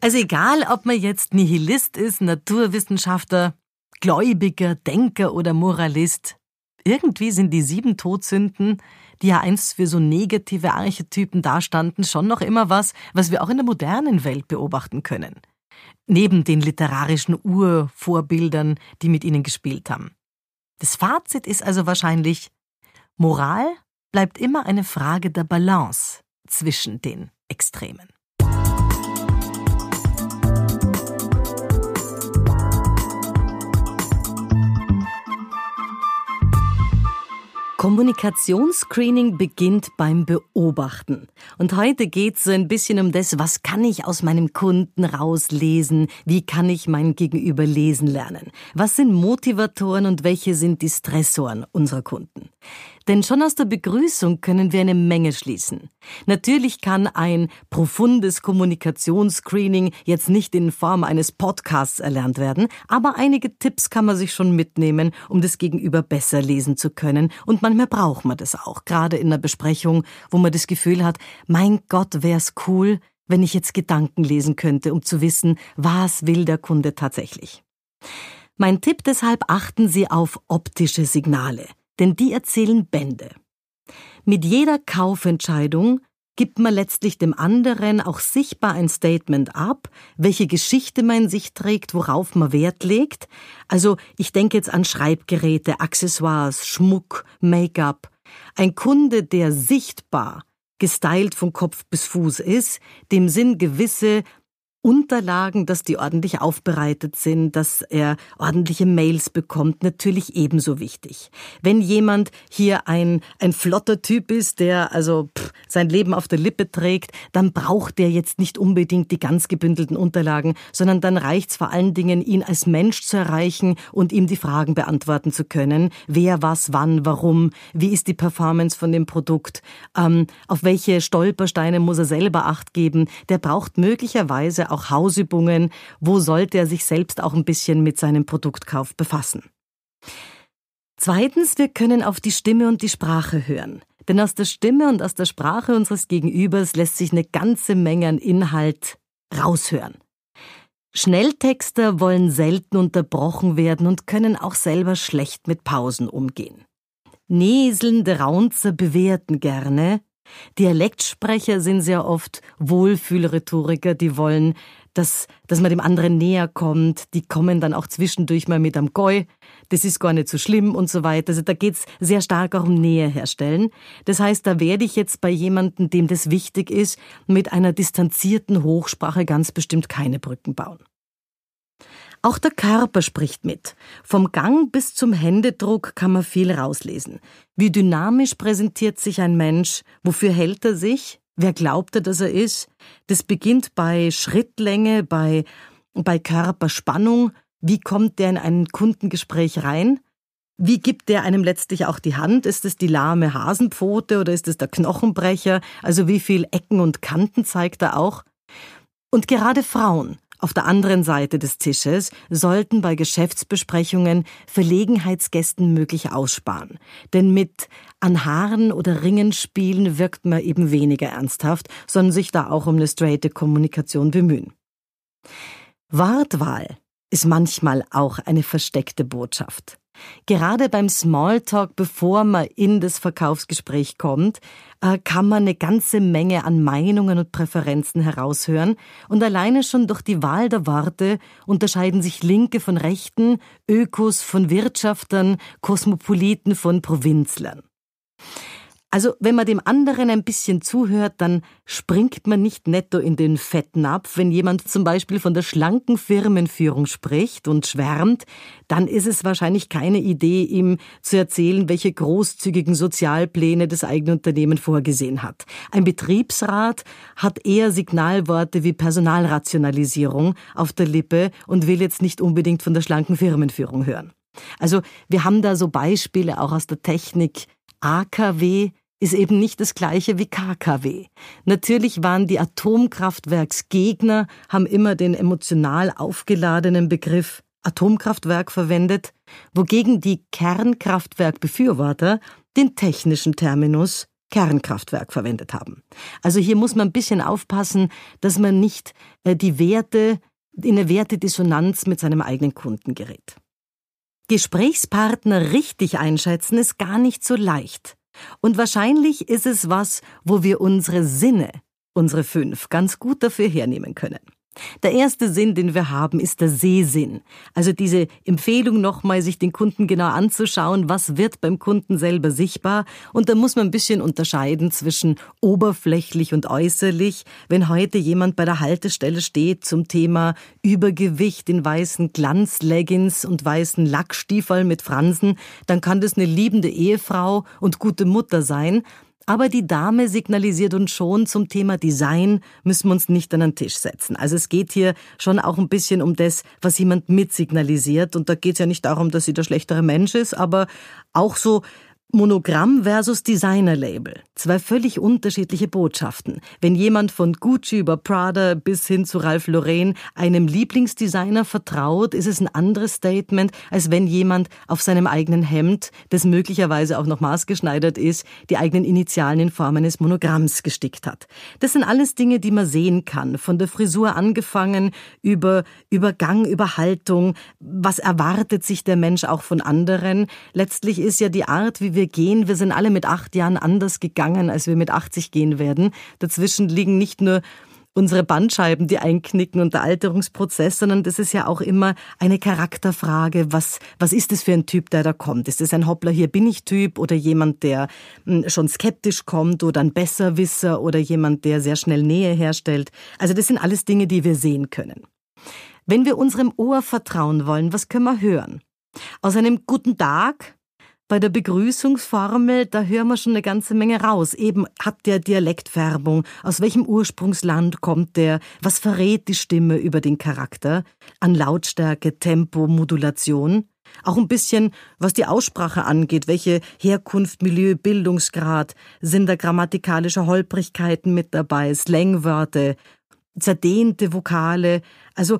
Also egal, ob man jetzt Nihilist ist, Naturwissenschaftler, Gläubiger, Denker oder Moralist, irgendwie sind die sieben Todsünden die ja einst für so negative Archetypen dastanden, schon noch immer was, was wir auch in der modernen Welt beobachten können. Neben den literarischen Urvorbildern, die mit ihnen gespielt haben. Das Fazit ist also wahrscheinlich, Moral bleibt immer eine Frage der Balance zwischen den Extremen. Kommunikationsscreening beginnt beim Beobachten. Und heute geht's so ein bisschen um das, was kann ich aus meinem Kunden rauslesen? Wie kann ich mein Gegenüber lesen lernen? Was sind Motivatoren und welche sind die Stressoren unserer Kunden? Denn schon aus der Begrüßung können wir eine Menge schließen. Natürlich kann ein profundes Kommunikationsscreening jetzt nicht in Form eines Podcasts erlernt werden, aber einige Tipps kann man sich schon mitnehmen, um das Gegenüber besser lesen zu können. Und manchmal braucht man das auch, gerade in einer Besprechung, wo man das Gefühl hat, mein Gott, wär's cool, wenn ich jetzt Gedanken lesen könnte, um zu wissen, was will der Kunde tatsächlich. Mein Tipp deshalb achten Sie auf optische Signale denn die erzählen Bände. Mit jeder Kaufentscheidung gibt man letztlich dem anderen auch sichtbar ein Statement ab, welche Geschichte man in sich trägt, worauf man Wert legt. Also ich denke jetzt an Schreibgeräte, Accessoires, Schmuck, Make-up. Ein Kunde, der sichtbar gestylt von Kopf bis Fuß ist, dem sind gewisse Unterlagen, dass die ordentlich aufbereitet sind, dass er ordentliche Mails bekommt, natürlich ebenso wichtig. Wenn jemand hier ein, ein flotter Typ ist, der also pff, sein Leben auf der Lippe trägt, dann braucht der jetzt nicht unbedingt die ganz gebündelten Unterlagen, sondern dann reicht's vor allen Dingen, ihn als Mensch zu erreichen und ihm die Fragen beantworten zu können. Wer, was, wann, warum, wie ist die Performance von dem Produkt, ähm, auf welche Stolpersteine muss er selber Acht geben. Der braucht möglicherweise auch Hausübungen, wo sollte er sich selbst auch ein bisschen mit seinem Produktkauf befassen. Zweitens, wir können auf die Stimme und die Sprache hören. Denn aus der Stimme und aus der Sprache unseres Gegenübers lässt sich eine ganze Menge an Inhalt raushören. Schnelltexter wollen selten unterbrochen werden und können auch selber schlecht mit Pausen umgehen. Näselnde Raunzer bewerten gerne, Dialektsprecher sind sehr oft Wohlfühlrhetoriker, die wollen, dass, dass man dem anderen näher kommt. Die kommen dann auch zwischendurch mal mit am Goi. Das ist gar nicht so schlimm und so weiter. Also da geht's sehr stark auch um Nähe herstellen. Das heißt, da werde ich jetzt bei jemandem, dem das wichtig ist, mit einer distanzierten Hochsprache ganz bestimmt keine Brücken bauen. Auch der Körper spricht mit. Vom Gang bis zum Händedruck kann man viel rauslesen. Wie dynamisch präsentiert sich ein Mensch? Wofür hält er sich? Wer glaubt er, dass er ist? Das beginnt bei Schrittlänge, bei, bei Körperspannung. Wie kommt der in ein Kundengespräch rein? Wie gibt der einem letztlich auch die Hand? Ist es die lahme Hasenpfote oder ist es der Knochenbrecher? Also wie viel Ecken und Kanten zeigt er auch? Und gerade Frauen auf der anderen Seite des Tisches sollten bei Geschäftsbesprechungen Verlegenheitsgästen möglich aussparen. Denn mit an Haaren oder Ringen spielen wirkt man eben weniger ernsthaft, sondern sich da auch um eine straighte Kommunikation bemühen. Wortwahl ist manchmal auch eine versteckte Botschaft. Gerade beim Smalltalk, bevor man in das Verkaufsgespräch kommt, äh, kann man eine ganze Menge an Meinungen und Präferenzen heraushören. Und alleine schon durch die Wahl der Worte unterscheiden sich Linke von Rechten, Ökos von Wirtschaftern, Kosmopoliten von Provinzlern. Also, wenn man dem anderen ein bisschen zuhört, dann springt man nicht netto in den Fettnapf. Wenn jemand zum Beispiel von der schlanken Firmenführung spricht und schwärmt, dann ist es wahrscheinlich keine Idee, ihm zu erzählen, welche großzügigen Sozialpläne das eigene Unternehmen vorgesehen hat. Ein Betriebsrat hat eher Signalworte wie Personalrationalisierung auf der Lippe und will jetzt nicht unbedingt von der schlanken Firmenführung hören. Also, wir haben da so Beispiele auch aus der Technik, AKW ist eben nicht das gleiche wie KKW. Natürlich waren die Atomkraftwerksgegner, haben immer den emotional aufgeladenen Begriff Atomkraftwerk verwendet, wogegen die Kernkraftwerkbefürworter den technischen Terminus Kernkraftwerk verwendet haben. Also hier muss man ein bisschen aufpassen, dass man nicht äh, die Werte in eine Wertedissonanz mit seinem eigenen Kunden gerät. Gesprächspartner richtig einschätzen ist gar nicht so leicht. Und wahrscheinlich ist es was, wo wir unsere Sinne, unsere fünf, ganz gut dafür hernehmen können. Der erste Sinn, den wir haben, ist der Sehsinn. Also diese Empfehlung nochmal, sich den Kunden genau anzuschauen, was wird beim Kunden selber sichtbar. Und da muss man ein bisschen unterscheiden zwischen oberflächlich und äußerlich. Wenn heute jemand bei der Haltestelle steht zum Thema Übergewicht in weißen Glanzleggings und weißen Lackstiefeln mit Fransen, dann kann das eine liebende Ehefrau und gute Mutter sein. Aber die Dame signalisiert uns schon, zum Thema Design müssen wir uns nicht an den Tisch setzen. Also es geht hier schon auch ein bisschen um das, was jemand mitsignalisiert. Und da geht es ja nicht darum, dass sie der schlechtere Mensch ist, aber auch so, Monogramm versus Designer-Label. Zwei völlig unterschiedliche Botschaften. Wenn jemand von Gucci über Prada bis hin zu Ralph Lauren einem Lieblingsdesigner vertraut, ist es ein anderes Statement, als wenn jemand auf seinem eigenen Hemd, das möglicherweise auch noch maßgeschneidert ist, die eigenen Initialen in Form eines Monogramms gestickt hat. Das sind alles Dinge, die man sehen kann. Von der Frisur angefangen über, über Gang, über Haltung. Was erwartet sich der Mensch auch von anderen? Letztlich ist ja die Art, wie wir wir gehen. Wir sind alle mit acht Jahren anders gegangen, als wir mit 80 gehen werden. Dazwischen liegen nicht nur unsere Bandscheiben, die einknicken und der Alterungsprozess, sondern das ist ja auch immer eine Charakterfrage. Was, was ist es für ein Typ, der da kommt? Ist es ein Hoppler, hier bin ich Typ oder jemand, der hm, schon skeptisch kommt oder ein Besserwisser oder jemand, der sehr schnell Nähe herstellt? Also das sind alles Dinge, die wir sehen können. Wenn wir unserem Ohr vertrauen wollen, was können wir hören? Aus einem guten Tag bei der Begrüßungsformel, da hören wir schon eine ganze Menge raus. Eben hat der Dialektfärbung, aus welchem Ursprungsland kommt der, was verrät die Stimme über den Charakter, an Lautstärke, Tempo, Modulation. Auch ein bisschen, was die Aussprache angeht, welche Herkunft, Milieu, Bildungsgrad, sind da grammatikalische Holprigkeiten mit dabei, Slangwörter, zerdehnte Vokale. Also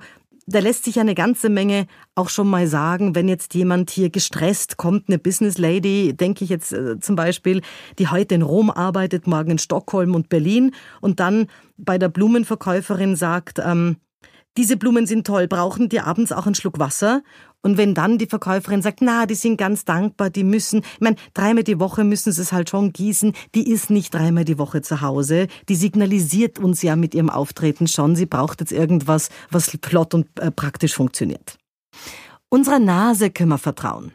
da lässt sich eine ganze Menge auch schon mal sagen, wenn jetzt jemand hier gestresst kommt, eine Business Lady, denke ich jetzt äh, zum Beispiel, die heute in Rom arbeitet, morgen in Stockholm und Berlin und dann bei der Blumenverkäuferin sagt, ähm, diese Blumen sind toll, brauchen die abends auch einen Schluck Wasser? Und wenn dann die Verkäuferin sagt, na, die sind ganz dankbar, die müssen, ich meine, dreimal die Woche müssen sie es halt schon gießen, die ist nicht dreimal die Woche zu Hause, die signalisiert uns ja mit ihrem Auftreten schon, sie braucht jetzt irgendwas, was flott und äh, praktisch funktioniert. Unserer Nase können wir vertrauen.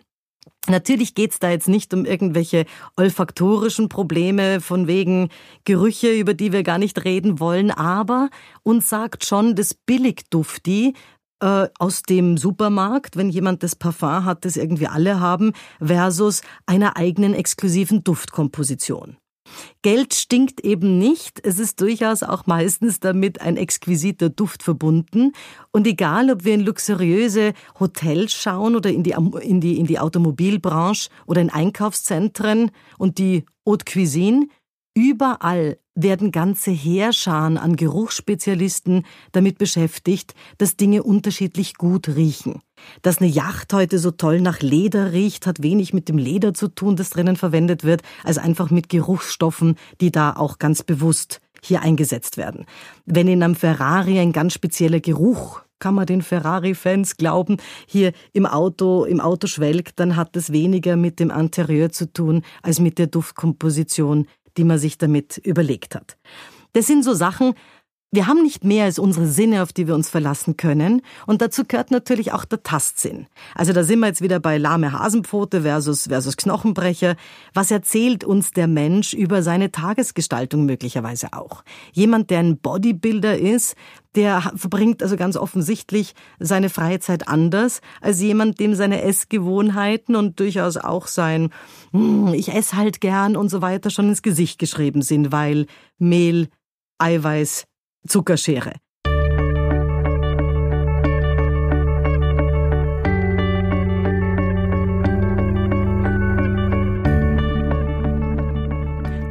Natürlich geht's da jetzt nicht um irgendwelche olfaktorischen Probleme von wegen Gerüche, über die wir gar nicht reden wollen, aber uns sagt schon das Billigdufti äh, aus dem Supermarkt, wenn jemand das Parfum hat, das irgendwie alle haben, versus einer eigenen exklusiven Duftkomposition. Geld stinkt eben nicht. Es ist durchaus auch meistens damit ein exquisiter Duft verbunden. Und egal, ob wir in luxuriöse Hotels schauen oder in die, in die, in die Automobilbranche oder in Einkaufszentren und die Haute Cuisine, Überall werden ganze Heerscharen an Geruchsspezialisten damit beschäftigt, dass Dinge unterschiedlich gut riechen. Dass eine Yacht heute so toll nach Leder riecht, hat wenig mit dem Leder zu tun, das drinnen verwendet wird, als einfach mit Geruchsstoffen, die da auch ganz bewusst hier eingesetzt werden. Wenn in einem Ferrari ein ganz spezieller Geruch kann man den Ferrari-Fans glauben, hier im Auto, im Auto schwelgt, dann hat das weniger mit dem Interieur zu tun, als mit der Duftkomposition, die man sich damit überlegt hat. Das sind so Sachen, wir haben nicht mehr als unsere Sinne, auf die wir uns verlassen können. Und dazu gehört natürlich auch der Tastsinn. Also da sind wir jetzt wieder bei lahme Hasenpfote versus, versus Knochenbrecher. Was erzählt uns der Mensch über seine Tagesgestaltung möglicherweise auch? Jemand, der ein Bodybuilder ist, der verbringt also ganz offensichtlich seine Freizeit anders als jemand, dem seine Essgewohnheiten und durchaus auch sein, hm, ich esse halt gern und so weiter schon ins Gesicht geschrieben sind, weil Mehl, Eiweiß, Zuckerschere.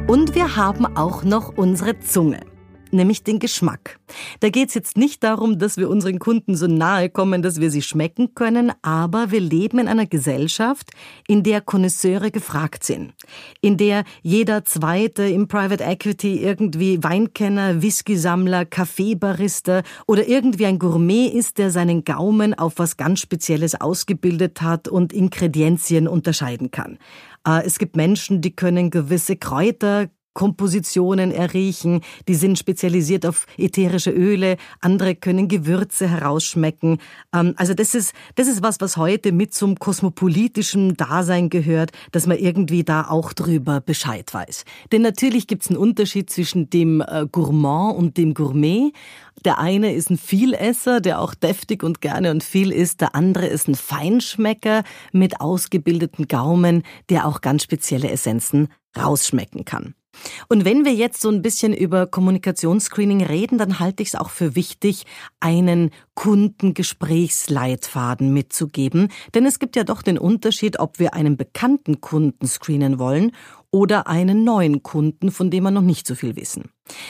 Und wir haben auch noch unsere Zunge nämlich den Geschmack. Da geht's jetzt nicht darum, dass wir unseren Kunden so nahe kommen, dass wir sie schmecken können, aber wir leben in einer Gesellschaft, in der Konnoisseure gefragt sind, in der jeder Zweite im Private Equity irgendwie Weinkenner, Whisky-Sammler, Kaffeebarista oder irgendwie ein Gourmet ist, der seinen Gaumen auf was ganz Spezielles ausgebildet hat und Ingredienzien unterscheiden kann. Äh, es gibt Menschen, die können gewisse Kräuter Kompositionen erriechen, die sind spezialisiert auf ätherische Öle, andere können Gewürze herausschmecken. Ähm, also das ist, das ist was, was heute mit zum kosmopolitischen Dasein gehört, dass man irgendwie da auch drüber Bescheid weiß. Denn natürlich gibt's einen Unterschied zwischen dem äh, Gourmand und dem Gourmet. Der eine ist ein Vielesser, der auch deftig und gerne und viel isst. Der andere ist ein Feinschmecker mit ausgebildeten Gaumen, der auch ganz spezielle Essenzen rausschmecken kann. Und wenn wir jetzt so ein bisschen über Kommunikationsscreening reden, dann halte ich es auch für wichtig, einen Kundengesprächsleitfaden mitzugeben. Denn es gibt ja doch den Unterschied, ob wir einen bekannten Kunden screenen wollen oder einen neuen Kunden, von dem wir noch nicht so viel wissen.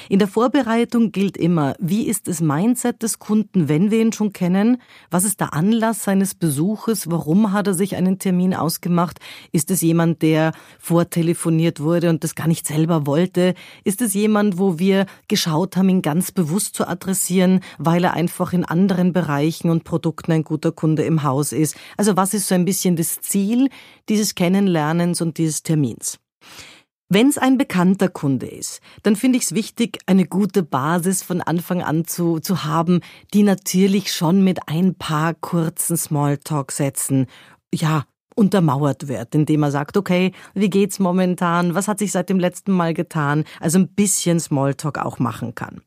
In der Vorbereitung gilt immer, wie ist das Mindset des Kunden, wenn wir ihn schon kennen? Was ist der Anlass seines Besuches? Warum hat er sich einen Termin ausgemacht? Ist es jemand, der vortelefoniert wurde und das gar nicht selber wollte? Ist es jemand, wo wir geschaut haben, ihn ganz bewusst zu adressieren, weil er einfach in anderen Bereichen und Produkten ein guter Kunde im Haus ist? Also was ist so ein bisschen das Ziel dieses Kennenlernens und dieses Termins? Wenn es ein bekannter Kunde ist, dann finde ich es wichtig, eine gute Basis von Anfang an zu, zu haben, die natürlich schon mit ein paar kurzen Smalltalk-Sätzen, ja, untermauert wird, indem er sagt, okay, wie geht's momentan? Was hat sich seit dem letzten Mal getan? Also ein bisschen Smalltalk auch machen kann.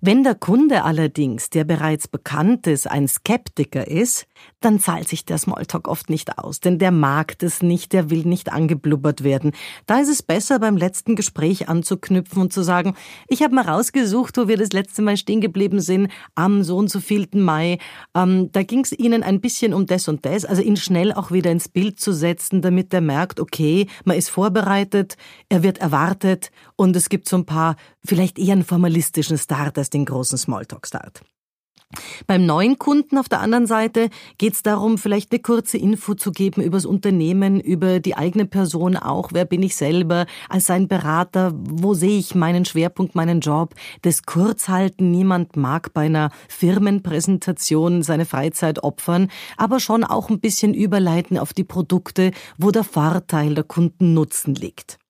Wenn der Kunde allerdings, der bereits bekannt ist, ein Skeptiker ist, dann zahlt sich der Smalltalk oft nicht aus, denn der mag das nicht, der will nicht angeblubbert werden. Da ist es besser, beim letzten Gespräch anzuknüpfen und zu sagen, ich habe mal rausgesucht, wo wir das letzte Mal stehen geblieben sind, am so und so vielten Mai. Ähm, da ging es Ihnen ein bisschen um das und das, also ihn schnell auch wieder ins Bild zu setzen, damit er merkt, okay, man ist vorbereitet, er wird erwartet und es gibt so ein paar vielleicht eher einen formalistischen Start als den großen Smalltalk-Start. Beim neuen Kunden auf der anderen Seite geht es darum, vielleicht eine kurze Info zu geben über das Unternehmen, über die eigene Person auch. Wer bin ich selber als sein Berater? Wo sehe ich meinen Schwerpunkt, meinen Job? Das Kurzhalten. Niemand mag bei einer Firmenpräsentation seine Freizeit opfern, aber schon auch ein bisschen überleiten auf die Produkte, wo der Vorteil der Kundennutzen liegt.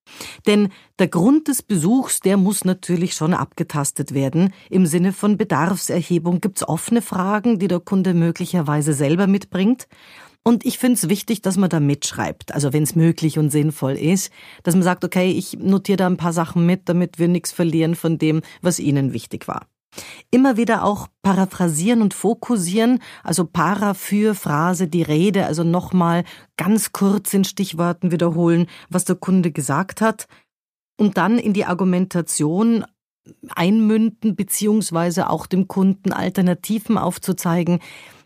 Denn der Grund des Besuchs, der muss natürlich schon abgetastet werden. Im Sinne von Bedarfserhebung gibt's offene Fragen, die der Kunde möglicherweise selber mitbringt. Und ich finde es wichtig, dass man da mitschreibt, also wenn es möglich und sinnvoll ist, dass man sagt, okay, ich notiere da ein paar Sachen mit, damit wir nichts verlieren von dem, was Ihnen wichtig war. Immer wieder auch paraphrasieren und fokussieren, also para für Phrase, die Rede, also nochmal ganz kurz in Stichworten wiederholen, was der Kunde gesagt hat und dann in die Argumentation einmünden, beziehungsweise auch dem Kunden Alternativen aufzuzeigen,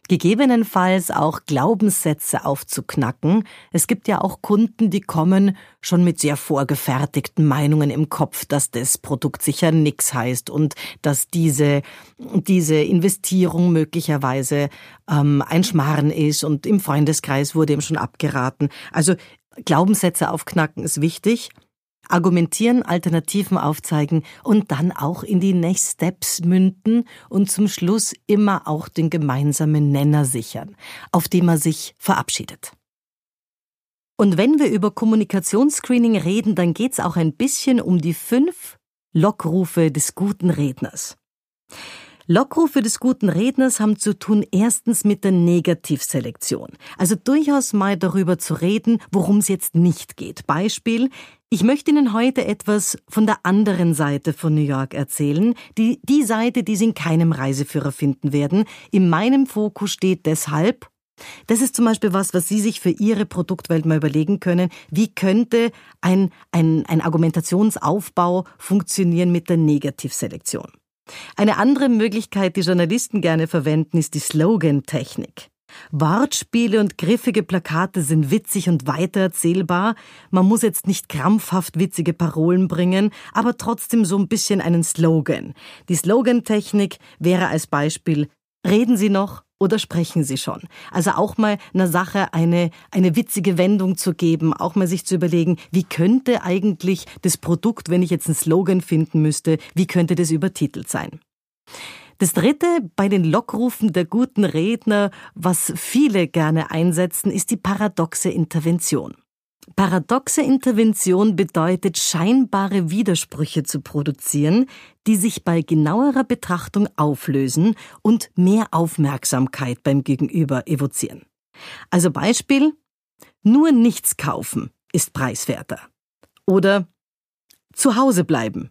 gegebenenfalls auch Glaubenssätze aufzuknacken. Es gibt ja auch Kunden, die kommen schon mit sehr vorgefertigten Meinungen im Kopf, dass das Produkt sicher nix heißt und dass diese, diese Investierung möglicherweise ähm, ein Schmarren ist und im Freundeskreis wurde ihm schon abgeraten. Also Glaubenssätze aufknacken ist wichtig argumentieren, Alternativen aufzeigen und dann auch in die Next Steps münden und zum Schluss immer auch den gemeinsamen Nenner sichern, auf dem er sich verabschiedet. Und wenn wir über Kommunikationsscreening reden, dann geht's auch ein bisschen um die fünf Lockrufe des guten Redners. Lockrufe des guten Redners haben zu tun erstens mit der Negativselektion. Also durchaus mal darüber zu reden, worum es jetzt nicht geht. Beispiel, ich möchte Ihnen heute etwas von der anderen Seite von New York erzählen. Die, die Seite, die Sie in keinem Reiseführer finden werden. In meinem Fokus steht deshalb, das ist zum Beispiel was, was Sie sich für Ihre Produktwelt mal überlegen können. Wie könnte ein, ein, ein Argumentationsaufbau funktionieren mit der Negativselektion? Eine andere Möglichkeit, die Journalisten gerne verwenden, ist die Slogan-Technik. Wortspiele und griffige Plakate sind witzig und weitererzählbar. Man muss jetzt nicht krampfhaft witzige Parolen bringen, aber trotzdem so ein bisschen einen Slogan. Die Slogan-Technik wäre als Beispiel Reden Sie noch? oder sprechen Sie schon? Also auch mal einer Sache eine, eine witzige Wendung zu geben, auch mal sich zu überlegen, wie könnte eigentlich das Produkt, wenn ich jetzt einen Slogan finden müsste, wie könnte das übertitelt sein? Das dritte bei den Lockrufen der guten Redner, was viele gerne einsetzen, ist die paradoxe Intervention. Paradoxe Intervention bedeutet, scheinbare Widersprüche zu produzieren, die sich bei genauerer Betrachtung auflösen und mehr Aufmerksamkeit beim Gegenüber evozieren. Also Beispiel, nur nichts kaufen ist preiswerter. Oder zu Hause bleiben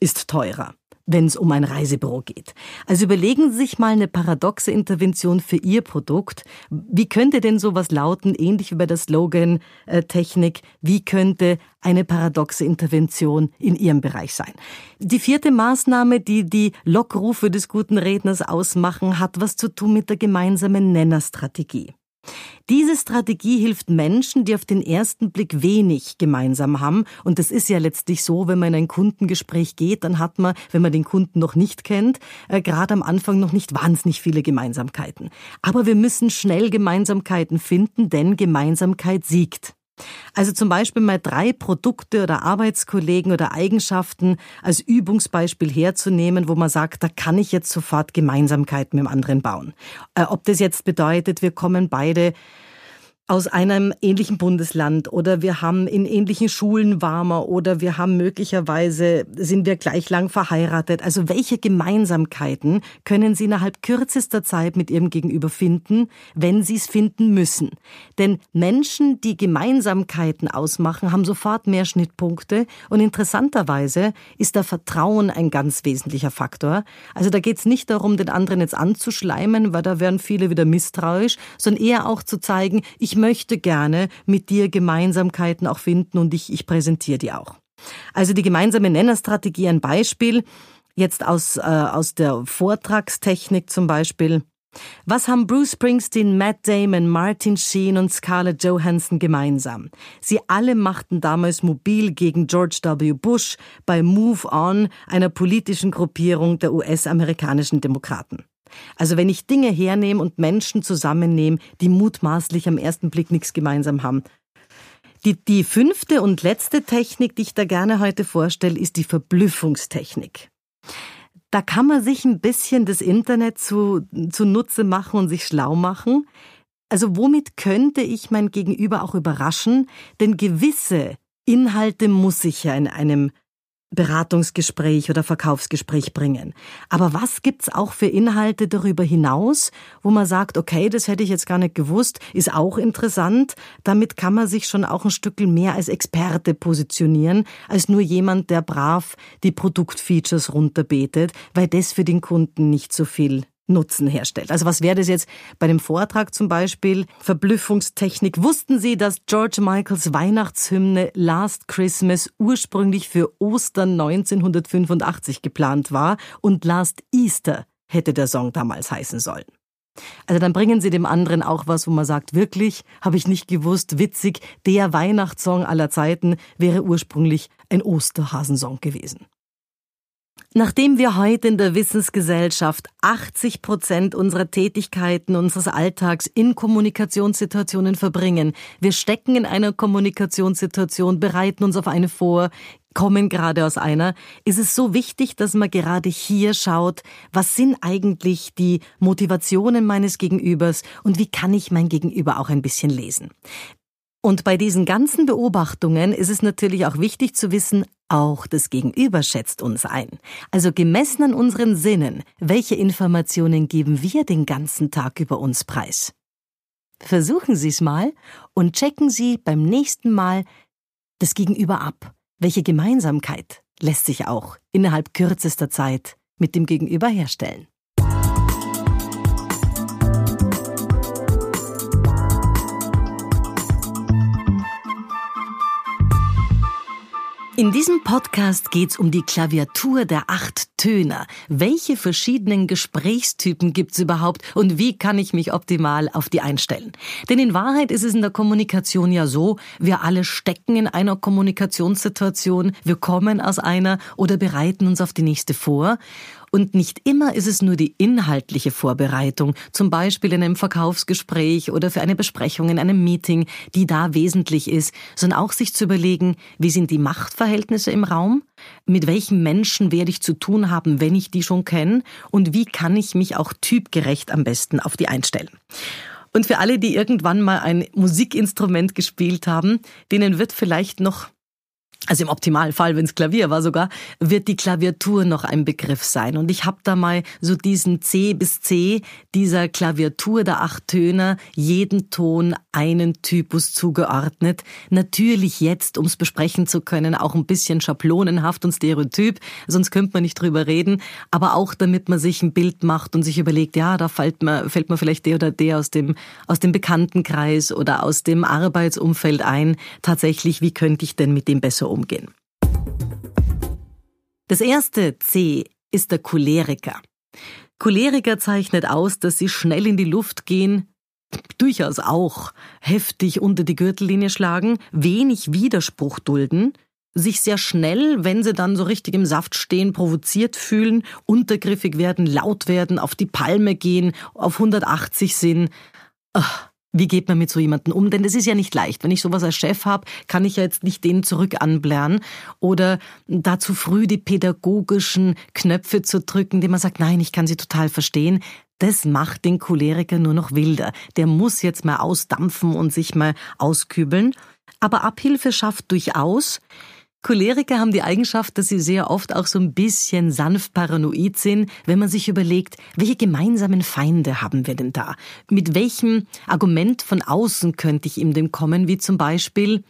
ist teurer wenn es um ein Reisebüro geht. Also überlegen Sie sich mal eine paradoxe Intervention für Ihr Produkt. Wie könnte denn sowas lauten, ähnlich wie bei der Slogan-Technik? Wie könnte eine paradoxe Intervention in Ihrem Bereich sein? Die vierte Maßnahme, die die Lockrufe des guten Redners ausmachen, hat was zu tun mit der gemeinsamen Nennerstrategie. Diese Strategie hilft Menschen, die auf den ersten Blick wenig gemeinsam haben. Und das ist ja letztlich so, wenn man in ein Kundengespräch geht, dann hat man, wenn man den Kunden noch nicht kennt, äh, gerade am Anfang noch nicht wahnsinnig viele Gemeinsamkeiten. Aber wir müssen schnell Gemeinsamkeiten finden, denn Gemeinsamkeit siegt. Also zum Beispiel mal drei Produkte oder Arbeitskollegen oder Eigenschaften als Übungsbeispiel herzunehmen, wo man sagt, da kann ich jetzt sofort Gemeinsamkeiten mit dem anderen bauen. Äh, ob das jetzt bedeutet, wir kommen beide aus einem ähnlichen Bundesland oder wir haben in ähnlichen Schulen warmer oder wir haben möglicherweise sind wir gleich lang verheiratet. Also welche Gemeinsamkeiten können Sie innerhalb kürzester Zeit mit Ihrem Gegenüber finden, wenn Sie es finden müssen? Denn Menschen, die Gemeinsamkeiten ausmachen, haben sofort mehr Schnittpunkte und interessanterweise ist da Vertrauen ein ganz wesentlicher Faktor. Also da geht es nicht darum, den anderen jetzt anzuschleimen, weil da wären viele wieder misstrauisch, sondern eher auch zu zeigen, ich möchte gerne mit dir Gemeinsamkeiten auch finden und ich, ich präsentiere die auch. Also die gemeinsame Nennerstrategie ein Beispiel, jetzt aus, äh, aus der Vortragstechnik zum Beispiel. Was haben Bruce Springsteen, Matt Damon, Martin Sheen und Scarlett Johansson gemeinsam? Sie alle machten damals mobil gegen George W. Bush bei Move On, einer politischen Gruppierung der US-amerikanischen Demokraten. Also wenn ich Dinge hernehme und Menschen zusammennehme, die mutmaßlich am ersten Blick nichts gemeinsam haben. Die, die fünfte und letzte Technik, die ich da gerne heute vorstelle, ist die Verblüffungstechnik. Da kann man sich ein bisschen das Internet zu, zunutze machen und sich schlau machen. Also womit könnte ich mein Gegenüber auch überraschen? Denn gewisse Inhalte muss ich ja in einem Beratungsgespräch oder Verkaufsgespräch bringen. Aber was gibt's auch für Inhalte darüber hinaus, wo man sagt, okay, das hätte ich jetzt gar nicht gewusst, ist auch interessant. Damit kann man sich schon auch ein Stück mehr als Experte positionieren, als nur jemand, der brav die Produktfeatures runterbetet, weil das für den Kunden nicht so viel Nutzen herstellt. Also was wäre das jetzt bei dem Vortrag zum Beispiel? Verblüffungstechnik. Wussten Sie, dass George Michaels Weihnachtshymne Last Christmas ursprünglich für Ostern 1985 geplant war und Last Easter hätte der Song damals heißen sollen? Also dann bringen Sie dem anderen auch was, wo man sagt, wirklich, habe ich nicht gewusst, witzig, der Weihnachtssong aller Zeiten wäre ursprünglich ein Osterhasensong gewesen. Nachdem wir heute in der Wissensgesellschaft 80 Prozent unserer Tätigkeiten, unseres Alltags in Kommunikationssituationen verbringen, wir stecken in einer Kommunikationssituation, bereiten uns auf eine vor, kommen gerade aus einer, ist es so wichtig, dass man gerade hier schaut, was sind eigentlich die Motivationen meines Gegenübers und wie kann ich mein Gegenüber auch ein bisschen lesen. Und bei diesen ganzen Beobachtungen ist es natürlich auch wichtig zu wissen, auch das Gegenüber schätzt uns ein. Also gemessen an unseren Sinnen, welche Informationen geben wir den ganzen Tag über uns preis? Versuchen Sie es mal und checken Sie beim nächsten Mal das Gegenüber ab. Welche Gemeinsamkeit lässt sich auch innerhalb kürzester Zeit mit dem Gegenüber herstellen? In diesem Podcast geht's um die Klaviatur der acht Töner. Welche verschiedenen Gesprächstypen gibt's überhaupt und wie kann ich mich optimal auf die einstellen? Denn in Wahrheit ist es in der Kommunikation ja so, wir alle stecken in einer Kommunikationssituation, wir kommen aus einer oder bereiten uns auf die nächste vor. Und nicht immer ist es nur die inhaltliche Vorbereitung, zum Beispiel in einem Verkaufsgespräch oder für eine Besprechung in einem Meeting, die da wesentlich ist, sondern auch sich zu überlegen, wie sind die Machtverhältnisse im Raum, mit welchen Menschen werde ich zu tun haben, wenn ich die schon kenne und wie kann ich mich auch typgerecht am besten auf die einstellen. Und für alle, die irgendwann mal ein Musikinstrument gespielt haben, denen wird vielleicht noch also im Optimalfall, wenn es Klavier war sogar, wird die Klaviatur noch ein Begriff sein. Und ich habe da mal so diesen C bis C dieser Klaviatur der acht Töne, jeden Ton einen Typus zugeordnet. Natürlich jetzt, um es besprechen zu können, auch ein bisschen schablonenhaft und stereotyp, sonst könnte man nicht drüber reden, aber auch damit man sich ein Bild macht und sich überlegt, ja, da fällt mir, fällt mir vielleicht der oder der aus dem, aus dem Bekanntenkreis oder aus dem Arbeitsumfeld ein. Tatsächlich, wie könnte ich denn mit dem besser umgehen? Das erste C ist der Choleriker. Choleriker zeichnet aus, dass sie schnell in die Luft gehen, durchaus auch heftig unter die Gürtellinie schlagen, wenig Widerspruch dulden, sich sehr schnell, wenn sie dann so richtig im Saft stehen, provoziert fühlen, untergriffig werden, laut werden, auf die Palme gehen, auf 180 sind. Ach, wie geht man mit so jemandem um? Denn das ist ja nicht leicht. Wenn ich sowas als Chef habe, kann ich ja jetzt nicht den zurück anblären oder da zu früh die pädagogischen Knöpfe zu drücken, die man sagt, nein, ich kann sie total verstehen. Das macht den Choleriker nur noch wilder. Der muss jetzt mal ausdampfen und sich mal auskübeln. Aber Abhilfe schafft durchaus, Choleriker haben die Eigenschaft, dass sie sehr oft auch so ein bisschen sanft paranoid sind, wenn man sich überlegt, welche gemeinsamen Feinde haben wir denn da? Mit welchem Argument von außen könnte ich ihm dem kommen, wie zum Beispiel,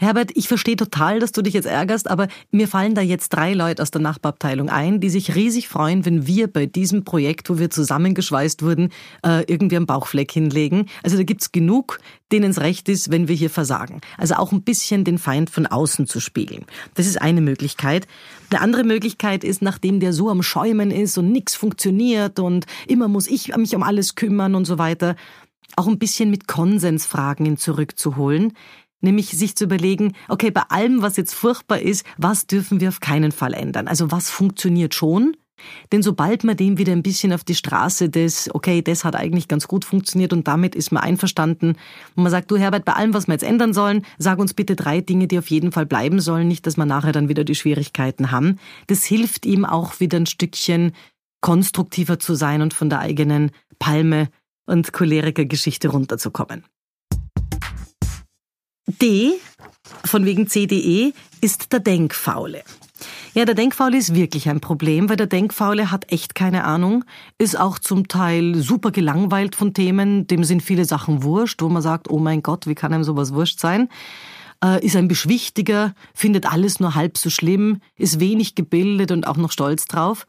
Herbert, ich verstehe total, dass du dich jetzt ärgerst, aber mir fallen da jetzt drei Leute aus der Nachbarabteilung ein, die sich riesig freuen, wenn wir bei diesem Projekt, wo wir zusammengeschweißt wurden, äh, irgendwie einen Bauchfleck hinlegen. Also da gibt's genug, denen es recht ist, wenn wir hier versagen. Also auch ein bisschen den Feind von außen zu spiegeln. Das ist eine Möglichkeit. Eine andere Möglichkeit ist, nachdem der so am Schäumen ist und nichts funktioniert und immer muss ich mich um alles kümmern und so weiter, auch ein bisschen mit Konsensfragen ihn zurückzuholen. Nämlich sich zu überlegen, okay, bei allem, was jetzt furchtbar ist, was dürfen wir auf keinen Fall ändern? Also was funktioniert schon? Denn sobald man dem wieder ein bisschen auf die Straße des, okay, das hat eigentlich ganz gut funktioniert und damit ist man einverstanden, und man sagt, du Herbert, bei allem, was wir jetzt ändern sollen, sag uns bitte drei Dinge, die auf jeden Fall bleiben sollen, nicht, dass wir nachher dann wieder die Schwierigkeiten haben. Das hilft ihm auch wieder ein Stückchen konstruktiver zu sein und von der eigenen Palme und Choleriker-Geschichte runterzukommen. D, von wegen CDE, ist der Denkfaule. Ja, der Denkfaule ist wirklich ein Problem, weil der Denkfaule hat echt keine Ahnung, ist auch zum Teil super gelangweilt von Themen, dem sind viele Sachen wurscht, wo man sagt, oh mein Gott, wie kann einem sowas wurscht sein? Äh, ist ein Beschwichtiger, findet alles nur halb so schlimm, ist wenig gebildet und auch noch stolz drauf.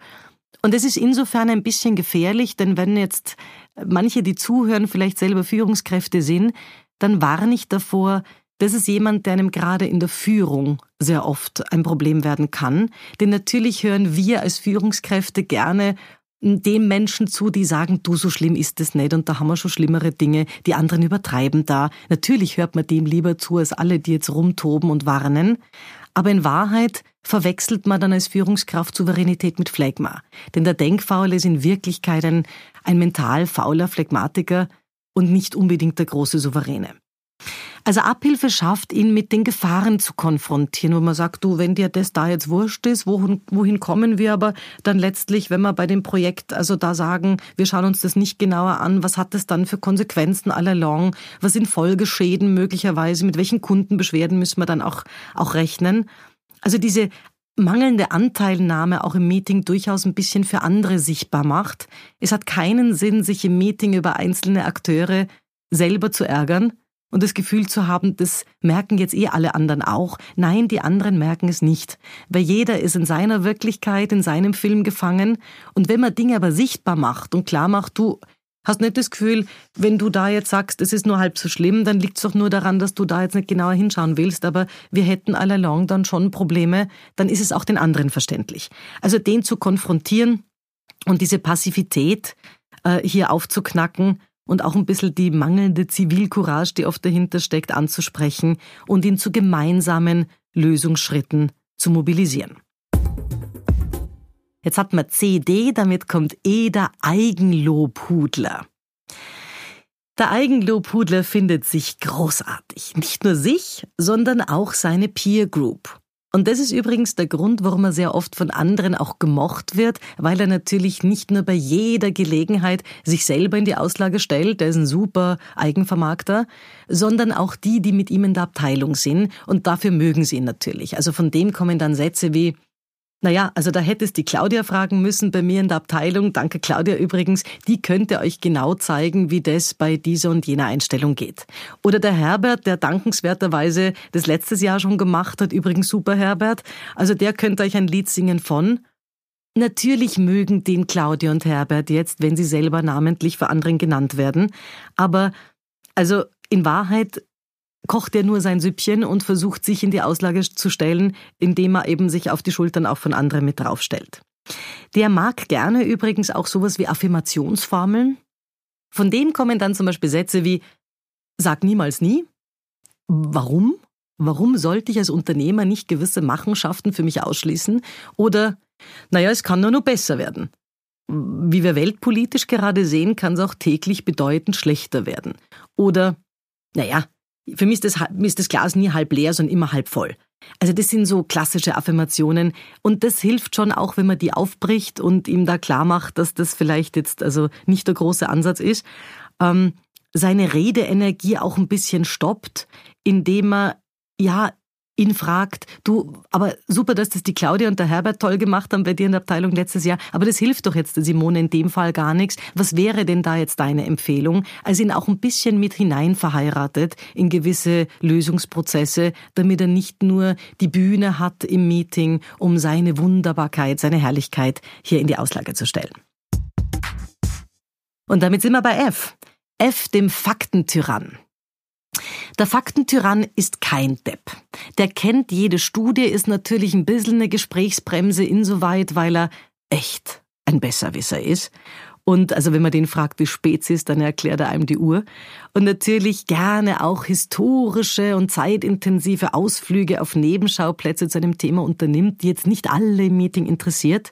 Und es ist insofern ein bisschen gefährlich, denn wenn jetzt manche, die zuhören, vielleicht selber Führungskräfte sind, dann warne ich davor, das ist jemand, der einem gerade in der Führung sehr oft ein Problem werden kann. Denn natürlich hören wir als Führungskräfte gerne dem Menschen zu, die sagen, du, so schlimm ist es nicht und da haben wir schon schlimmere Dinge, die anderen übertreiben da. Natürlich hört man dem lieber zu, als alle, die jetzt rumtoben und warnen. Aber in Wahrheit verwechselt man dann als Führungskraft Souveränität mit Phlegma. Denn der Denkfaule ist in Wirklichkeit ein, ein mental fauler Phlegmatiker und nicht unbedingt der große Souveräne. Also Abhilfe schafft, ihn mit den Gefahren zu konfrontieren, wo man sagt, du, wenn dir das da jetzt wurscht ist, wohin, wohin kommen wir aber dann letztlich, wenn wir bei dem Projekt also da sagen, wir schauen uns das nicht genauer an, was hat das dann für Konsequenzen all along, was sind Folgeschäden möglicherweise, mit welchen Kundenbeschwerden müssen wir dann auch, auch rechnen. Also diese mangelnde Anteilnahme auch im Meeting durchaus ein bisschen für andere sichtbar macht. Es hat keinen Sinn, sich im Meeting über einzelne Akteure selber zu ärgern, und das Gefühl zu haben, das merken jetzt eh alle anderen auch. Nein, die anderen merken es nicht. Weil jeder ist in seiner Wirklichkeit, in seinem Film gefangen. Und wenn man Dinge aber sichtbar macht und klar macht, du hast nicht das Gefühl, wenn du da jetzt sagst, es ist nur halb so schlimm, dann liegt es doch nur daran, dass du da jetzt nicht genauer hinschauen willst, aber wir hätten all along dann schon Probleme, dann ist es auch den anderen verständlich. Also den zu konfrontieren und diese Passivität äh, hier aufzuknacken, und auch ein bisschen die mangelnde Zivilcourage, die oft dahinter steckt, anzusprechen und ihn zu gemeinsamen Lösungsschritten zu mobilisieren. Jetzt hat man CD, damit kommt E der Eigenlobhudler. Der Eigenlobhudler findet sich großartig. Nicht nur sich, sondern auch seine Peer Group. Und das ist übrigens der Grund, warum er sehr oft von anderen auch gemocht wird, weil er natürlich nicht nur bei jeder Gelegenheit sich selber in die Auslage stellt, der ist ein super Eigenvermarkter, sondern auch die, die mit ihm in der Abteilung sind und dafür mögen sie ihn natürlich. Also von dem kommen dann Sätze wie naja, also da hättest die Claudia fragen müssen bei mir in der Abteilung. Danke Claudia übrigens. Die könnte euch genau zeigen, wie das bei dieser und jener Einstellung geht. Oder der Herbert, der dankenswerterweise das letztes Jahr schon gemacht hat. Übrigens super Herbert. Also der könnte euch ein Lied singen von. Natürlich mögen den Claudia und Herbert jetzt, wenn sie selber namentlich für anderen genannt werden. Aber also in Wahrheit kocht er nur sein Süppchen und versucht sich in die Auslage zu stellen, indem er eben sich auf die Schultern auch von anderen mit draufstellt. Der mag gerne übrigens auch sowas wie Affirmationsformeln. Von dem kommen dann zum Beispiel Sätze wie Sag niemals nie. Warum? Warum sollte ich als Unternehmer nicht gewisse Machenschaften für mich ausschließen? Oder, naja, es kann nur noch besser werden. Wie wir weltpolitisch gerade sehen, kann es auch täglich bedeutend schlechter werden. Oder, naja, für mich ist, das, ist das Glas nie halb leer, sondern immer halb voll. Also das sind so klassische Affirmationen und das hilft schon auch, wenn man die aufbricht und ihm da klar macht, dass das vielleicht jetzt also nicht der große Ansatz ist. Ähm, seine Redeenergie auch ein bisschen stoppt, indem er ja ihn fragt, du, aber super, dass das die Claudia und der Herbert toll gemacht haben bei dir in der Abteilung letztes Jahr, aber das hilft doch jetzt der Simone in dem Fall gar nichts. Was wäre denn da jetzt deine Empfehlung? Also ihn auch ein bisschen mit hinein verheiratet in gewisse Lösungsprozesse, damit er nicht nur die Bühne hat im Meeting, um seine Wunderbarkeit, seine Herrlichkeit hier in die Auslage zu stellen. Und damit sind wir bei F. F dem Faktentyrann. Der Faktentyrann ist kein Depp. Der kennt jede Studie, ist natürlich ein bisschen eine Gesprächsbremse insoweit, weil er echt ein Besserwisser ist. Und also wenn man den fragt, wie spät es ist, dann erklärt er einem die Uhr. Und natürlich gerne auch historische und zeitintensive Ausflüge auf Nebenschauplätze zu einem Thema unternimmt, die jetzt nicht alle im Meeting interessiert.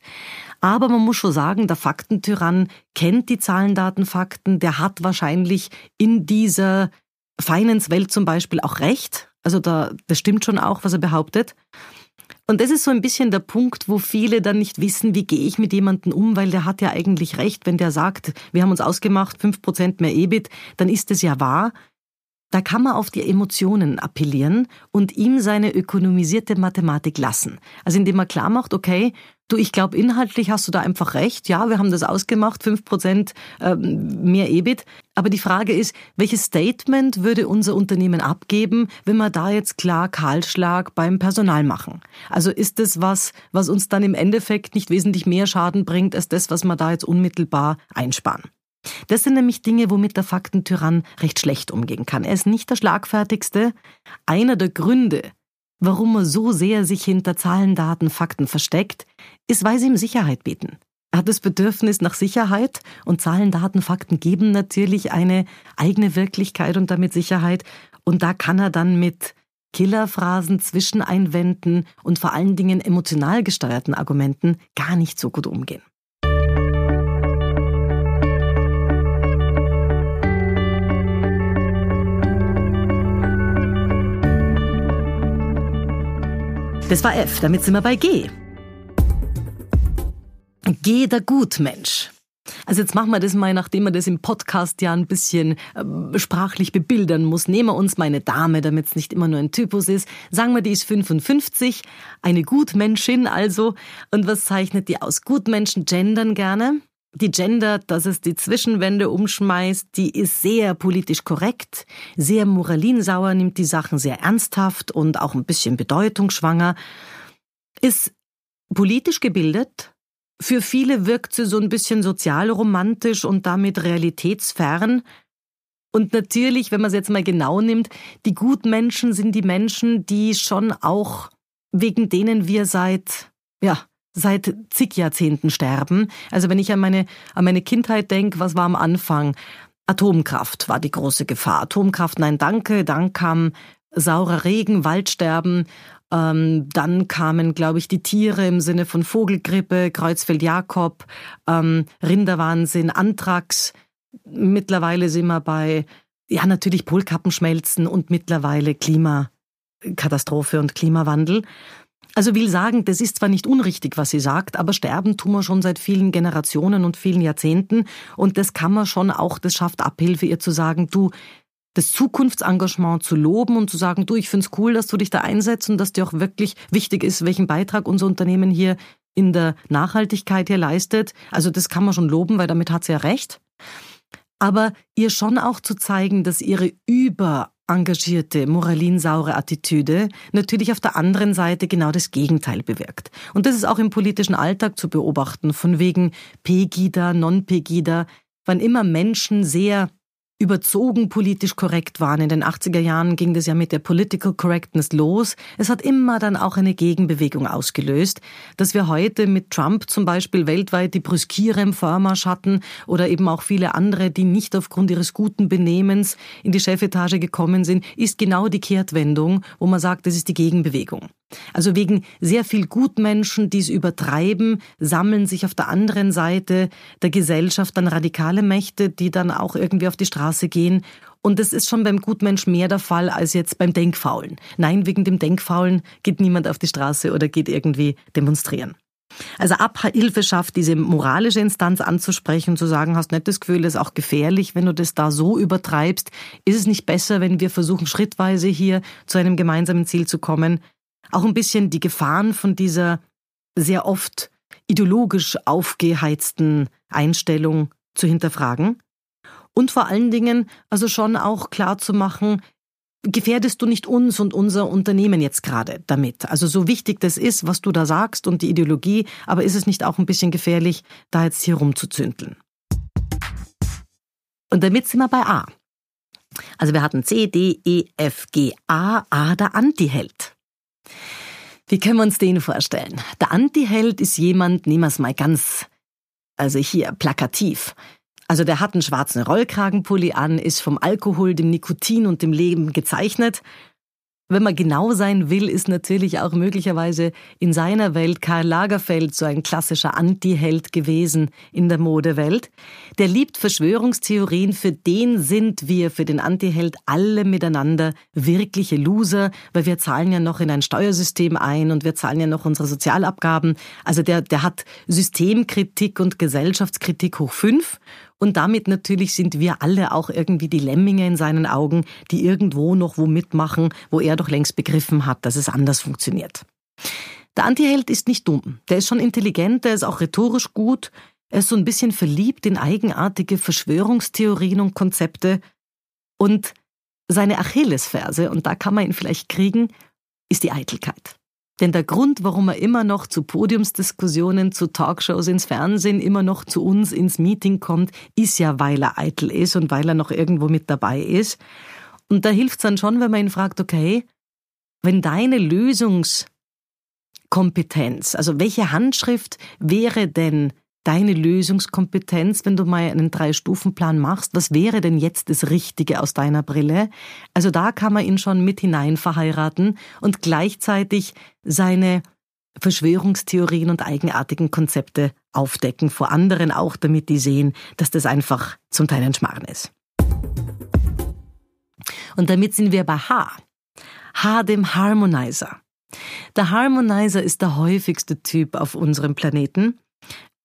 Aber man muss schon sagen, der Faktentyrann kennt die Zahlen, Daten, Fakten, der hat wahrscheinlich in dieser Finance-Welt zum Beispiel auch recht. Also da, das stimmt schon auch, was er behauptet. Und das ist so ein bisschen der Punkt, wo viele dann nicht wissen, wie gehe ich mit jemandem um, weil der hat ja eigentlich recht, wenn der sagt, wir haben uns ausgemacht, fünf Prozent mehr EBIT, dann ist es ja wahr. Da kann man auf die Emotionen appellieren und ihm seine ökonomisierte Mathematik lassen. Also indem man klar macht, okay, du, ich glaube, inhaltlich hast du da einfach recht. Ja, wir haben das ausgemacht, fünf Prozent ähm, mehr EBIT. Aber die Frage ist, welches Statement würde unser Unternehmen abgeben, wenn wir da jetzt klar Kahlschlag beim Personal machen? Also ist das was, was uns dann im Endeffekt nicht wesentlich mehr Schaden bringt, als das, was wir da jetzt unmittelbar einsparen? Das sind nämlich Dinge, womit der Faktentyrann recht schlecht umgehen kann. Er ist nicht der schlagfertigste. Einer der Gründe, warum er so sehr sich hinter Zahlen, Daten, Fakten versteckt, ist, weil sie ihm Sicherheit bieten. Er hat das Bedürfnis nach Sicherheit und Zahlen, Daten, Fakten geben natürlich eine eigene Wirklichkeit und damit Sicherheit. Und da kann er dann mit Killerphrasen, Zwischeneinwänden und vor allen Dingen emotional gesteuerten Argumenten gar nicht so gut umgehen. Das war F, damit sind wir bei G. G der Gutmensch. Also jetzt machen wir das mal, nachdem man das im Podcast ja ein bisschen äh, sprachlich bebildern muss. Nehmen wir uns meine Dame, damit es nicht immer nur ein Typus ist. Sagen wir, die ist 55, eine Gutmenschin also. Und was zeichnet die aus? Gutmenschen gendern gerne. Die gendert, dass es die Zwischenwände umschmeißt, die ist sehr politisch korrekt, sehr moralinsauer, nimmt die Sachen sehr ernsthaft und auch ein bisschen bedeutungsschwanger, ist politisch gebildet, für viele wirkt sie so ein bisschen sozialromantisch und damit realitätsfern. Und natürlich, wenn man es jetzt mal genau nimmt, die Gutmenschen sind die Menschen, die schon auch, wegen denen wir seit, ja, seit zig Jahrzehnten sterben. Also wenn ich an meine, an meine Kindheit denke, was war am Anfang? Atomkraft war die große Gefahr. Atomkraft, nein, danke. Dann kam saurer Regen, Waldsterben. Ähm, dann kamen, glaube ich, die Tiere im Sinne von Vogelgrippe, Kreuzfeld-Jakob, ähm, Rinderwahnsinn, Anthrax. Mittlerweile sind wir bei, ja, natürlich Polkappenschmelzen und mittlerweile Klimakatastrophe und Klimawandel. Also will sagen, das ist zwar nicht unrichtig, was sie sagt, aber sterben tun wir schon seit vielen Generationen und vielen Jahrzehnten und das kann man schon auch, das schafft Abhilfe, ihr zu sagen, du, das Zukunftsengagement zu loben und zu sagen, du, ich find's cool, dass du dich da einsetzt und dass dir auch wirklich wichtig ist, welchen Beitrag unser Unternehmen hier in der Nachhaltigkeit hier leistet. Also das kann man schon loben, weil damit hat sie ja recht. Aber ihr schon auch zu zeigen, dass ihre über engagierte, moralinsaure Attitüde natürlich auf der anderen Seite genau das Gegenteil bewirkt. Und das ist auch im politischen Alltag zu beobachten, von wegen Pegida, Non-Pegida, wann immer Menschen sehr überzogen politisch korrekt waren. In den 80er Jahren ging das ja mit der Political Correctness los. Es hat immer dann auch eine Gegenbewegung ausgelöst, dass wir heute mit Trump zum Beispiel weltweit die Brüskiere Vormarsch hatten oder eben auch viele andere, die nicht aufgrund ihres guten Benehmens in die Chefetage gekommen sind, ist genau die Kehrtwendung, wo man sagt, das ist die Gegenbewegung. Also wegen sehr viel Gutmenschen, die es übertreiben, sammeln sich auf der anderen Seite der Gesellschaft dann radikale Mächte, die dann auch irgendwie auf die Straße gehen. Und das ist schon beim Gutmensch mehr der Fall als jetzt beim Denkfaulen. Nein, wegen dem Denkfaulen geht niemand auf die Straße oder geht irgendwie demonstrieren. Also Abhilfe schafft, diese moralische Instanz anzusprechen und zu sagen, hast nicht das Gefühl, das ist auch gefährlich, wenn du das da so übertreibst. Ist es nicht besser, wenn wir versuchen, schrittweise hier zu einem gemeinsamen Ziel zu kommen? Auch ein bisschen die Gefahren von dieser sehr oft ideologisch aufgeheizten Einstellung zu hinterfragen und vor allen Dingen also schon auch klar zu machen, gefährdest du nicht uns und unser Unternehmen jetzt gerade damit? Also so wichtig das ist, was du da sagst und die Ideologie, aber ist es nicht auch ein bisschen gefährlich, da jetzt hier rumzuzündeln? Und damit sind wir bei A. Also wir hatten C, D, E, F, G, A, A der Antiheld. Wie können wir uns den vorstellen? Der Antiheld ist jemand, nehmen wir es mal ganz, also hier plakativ. Also der hat einen schwarzen Rollkragenpulli an, ist vom Alkohol, dem Nikotin und dem Leben gezeichnet. Wenn man genau sein will, ist natürlich auch möglicherweise in seiner Welt Karl Lagerfeld so ein klassischer Anti-Held gewesen in der Modewelt. Der liebt Verschwörungstheorien, für den sind wir, für den Anti-Held alle miteinander wirkliche Loser, weil wir zahlen ja noch in ein Steuersystem ein und wir zahlen ja noch unsere Sozialabgaben. Also der, der hat Systemkritik und Gesellschaftskritik hoch fünf und damit natürlich sind wir alle auch irgendwie die Lemminge in seinen Augen, die irgendwo noch wo mitmachen, wo er doch längst begriffen hat, dass es anders funktioniert. Der Antiheld ist nicht dumm. Der ist schon intelligent, der ist auch rhetorisch gut. Er ist so ein bisschen verliebt in eigenartige Verschwörungstheorien und Konzepte. Und seine Achillesferse, und da kann man ihn vielleicht kriegen, ist die Eitelkeit. Denn der Grund, warum er immer noch zu Podiumsdiskussionen, zu Talkshows ins Fernsehen, immer noch zu uns ins Meeting kommt, ist ja, weil er eitel ist und weil er noch irgendwo mit dabei ist. Und da hilft es dann schon, wenn man ihn fragt, okay, wenn deine Lösungskompetenz, also welche Handschrift wäre denn deine Lösungskompetenz, wenn du mal einen Drei-Stufen-Plan machst? Was wäre denn jetzt das Richtige aus deiner Brille? Also da kann man ihn schon mit hinein verheiraten und gleichzeitig seine Verschwörungstheorien und eigenartigen Konzepte aufdecken, vor anderen auch, damit die sehen, dass das einfach zum Teil ein Schmarrn ist. Und damit sind wir bei H. H dem Harmonizer. Der Harmonizer ist der häufigste Typ auf unserem Planeten.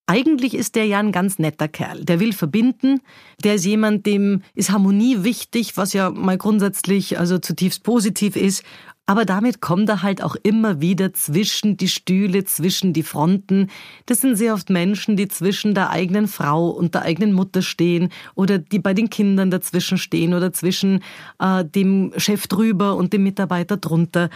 Eigentlich ist der ja ein ganz netter Kerl. Der will verbinden. Der ist jemand, dem ist Harmonie wichtig, was ja mal grundsätzlich also zutiefst positiv ist. Aber damit kommt er halt auch immer wieder zwischen die Stühle, zwischen die Fronten. Das sind sehr oft Menschen, die zwischen der eigenen Frau und der eigenen Mutter stehen oder die bei den Kindern dazwischen stehen oder zwischen äh, dem Chef drüber und dem Mitarbeiter drunter.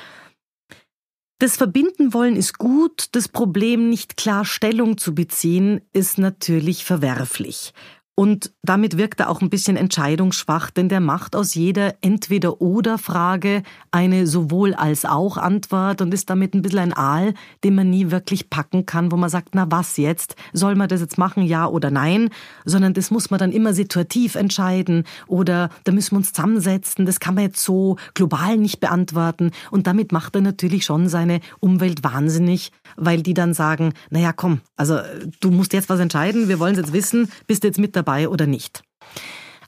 Das Verbinden wollen ist gut, das Problem nicht klar Stellung zu beziehen ist natürlich verwerflich. Und damit wirkt er auch ein bisschen entscheidungsschwach, denn der macht aus jeder Entweder-Oder-Frage eine sowohl als auch Antwort und ist damit ein bisschen ein Aal, den man nie wirklich packen kann, wo man sagt, na was jetzt? Soll man das jetzt machen, ja oder nein? Sondern das muss man dann immer situativ entscheiden oder da müssen wir uns zusammensetzen, das kann man jetzt so global nicht beantworten. Und damit macht er natürlich schon seine Umwelt wahnsinnig, weil die dann sagen, naja, komm, also du musst jetzt was entscheiden, wir wollen es jetzt wissen, bist du jetzt mit dabei? Dabei oder nicht.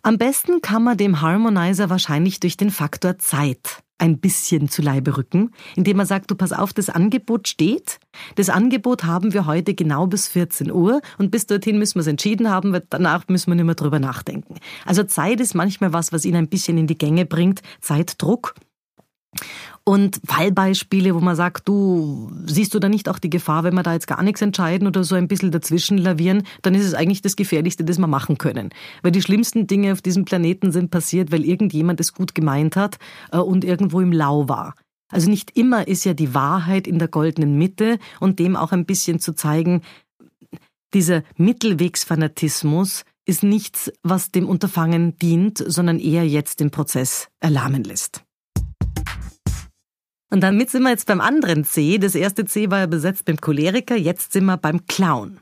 Am besten kann man dem Harmonizer wahrscheinlich durch den Faktor Zeit ein bisschen zu Leibe rücken, indem man sagt, du pass auf, das Angebot steht. Das Angebot haben wir heute genau bis 14 Uhr und bis dorthin müssen wir es entschieden haben, weil danach müssen wir nicht mehr drüber nachdenken. Also Zeit ist manchmal was, was ihn ein bisschen in die Gänge bringt, Zeitdruck. Und Fallbeispiele, wo man sagt, du siehst du da nicht auch die Gefahr, wenn wir da jetzt gar nichts entscheiden oder so ein bisschen dazwischen lavieren, dann ist es eigentlich das Gefährlichste, das wir machen können. Weil die schlimmsten Dinge auf diesem Planeten sind passiert, weil irgendjemand es gut gemeint hat äh, und irgendwo im Lau war. Also nicht immer ist ja die Wahrheit in der goldenen Mitte und dem auch ein bisschen zu zeigen, dieser Mittelwegsfanatismus ist nichts, was dem Unterfangen dient, sondern eher jetzt den Prozess erlahmen lässt. Und damit sind wir jetzt beim anderen C. Das erste C war ja besetzt beim Choleriker, jetzt sind wir beim Clown.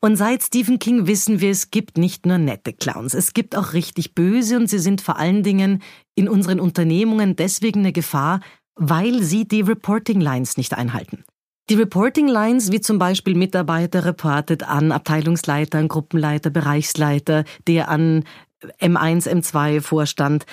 Und seit Stephen King wissen wir, es gibt nicht nur nette Clowns, es gibt auch richtig böse und sie sind vor allen Dingen in unseren Unternehmungen deswegen eine Gefahr, weil sie die Reporting Lines nicht einhalten. Die Reporting Lines, wie zum Beispiel Mitarbeiter reportet an Abteilungsleiter, an Gruppenleiter, Bereichsleiter, der an M1, M2 Vorstand,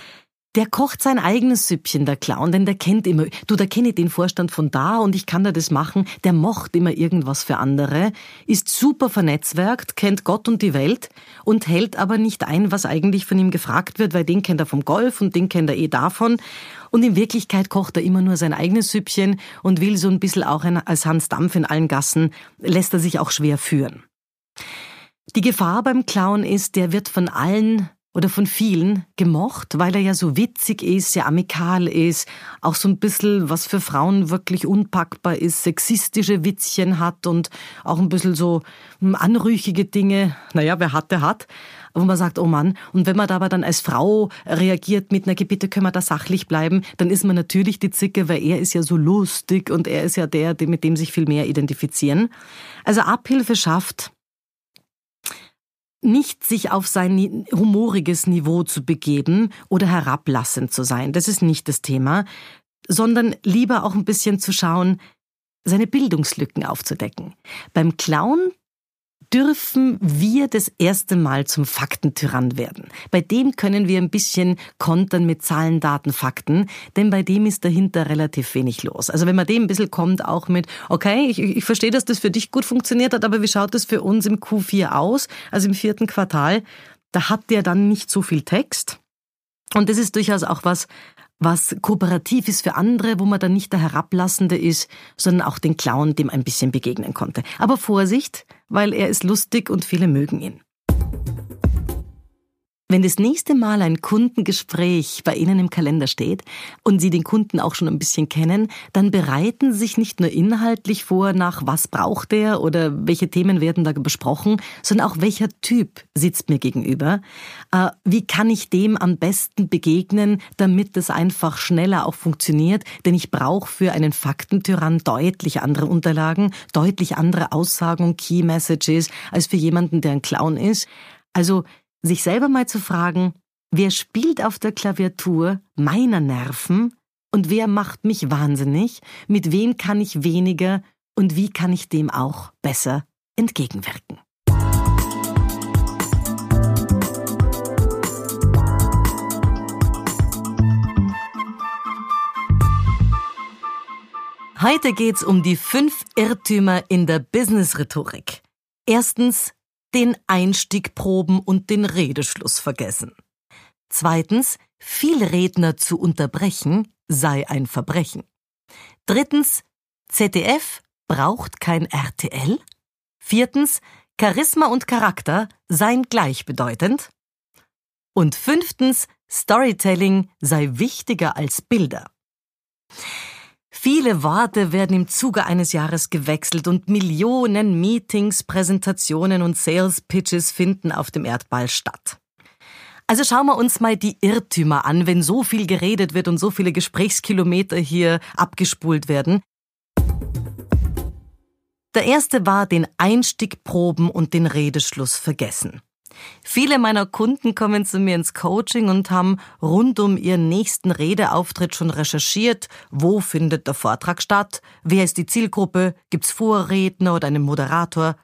der kocht sein eigenes Süppchen, der Clown, denn der kennt immer, du, da kenne ich den Vorstand von da und ich kann da das machen, der mocht immer irgendwas für andere, ist super vernetzwerkt, kennt Gott und die Welt und hält aber nicht ein, was eigentlich von ihm gefragt wird, weil den kennt er vom Golf und den kennt er eh davon. Und in Wirklichkeit kocht er immer nur sein eigenes Süppchen und will so ein bisschen auch als Hans Dampf in allen Gassen, lässt er sich auch schwer führen. Die Gefahr beim Clown ist, der wird von allen oder von vielen gemocht, weil er ja so witzig ist, sehr amikal ist, auch so ein bisschen, was für Frauen wirklich unpackbar ist, sexistische Witzchen hat und auch ein bisschen so hm, anrüchige Dinge, naja, wer hat, der hat, wo man sagt, oh Mann, und wenn man da aber dann als Frau reagiert mit, na bitte können wir da sachlich bleiben, dann ist man natürlich die Zicke, weil er ist ja so lustig und er ist ja der, mit dem sich viel mehr identifizieren. Also Abhilfe schafft, nicht sich auf sein humoriges Niveau zu begeben oder herablassend zu sein. Das ist nicht das Thema. sondern lieber auch ein bisschen zu schauen, seine Bildungslücken aufzudecken. Beim Clown dürfen wir das erste Mal zum Faktentyrann werden. Bei dem können wir ein bisschen kontern mit Zahlen, Daten, Fakten, denn bei dem ist dahinter relativ wenig los. Also wenn man dem ein bisschen kommt, auch mit, okay, ich, ich verstehe, dass das für dich gut funktioniert hat, aber wie schaut das für uns im Q4 aus, also im vierten Quartal, da hat der dann nicht so viel Text. Und das ist durchaus auch was, was kooperativ ist für andere, wo man dann nicht der Herablassende ist, sondern auch den Clown dem ein bisschen begegnen konnte. Aber Vorsicht, weil er ist lustig und viele mögen ihn. Wenn das nächste Mal ein Kundengespräch bei Ihnen im Kalender steht und Sie den Kunden auch schon ein bisschen kennen, dann bereiten Sie sich nicht nur inhaltlich vor nach was braucht er oder welche Themen werden da besprochen, sondern auch welcher Typ sitzt mir gegenüber. Äh, wie kann ich dem am besten begegnen, damit es einfach schneller auch funktioniert? Denn ich brauche für einen Faktentyrann deutlich andere Unterlagen, deutlich andere Aussagen Key Messages als für jemanden, der ein Clown ist. Also sich selber mal zu fragen, wer spielt auf der Klaviatur meiner Nerven und wer macht mich wahnsinnig, mit wem kann ich weniger und wie kann ich dem auch besser entgegenwirken. Heute geht's um die fünf Irrtümer in der Business-Rhetorik. Erstens, den Einstieg proben und den Redeschluss vergessen. Zweitens, viel Redner zu unterbrechen sei ein Verbrechen. Drittens, ZDF braucht kein RTL. Viertens, Charisma und Charakter seien gleichbedeutend. Und fünftens, Storytelling sei wichtiger als Bilder. Viele Worte werden im Zuge eines Jahres gewechselt und Millionen Meetings, Präsentationen und Sales Pitches finden auf dem Erdball statt. Also schauen wir uns mal die Irrtümer an, wenn so viel geredet wird und so viele Gesprächskilometer hier abgespult werden. Der erste war den Einstieg proben und den Redeschluss vergessen. Viele meiner Kunden kommen zu mir ins Coaching und haben rund um ihren nächsten Redeauftritt schon recherchiert, wo findet der Vortrag statt, wer ist die Zielgruppe, gibt's Vorredner oder einen Moderator.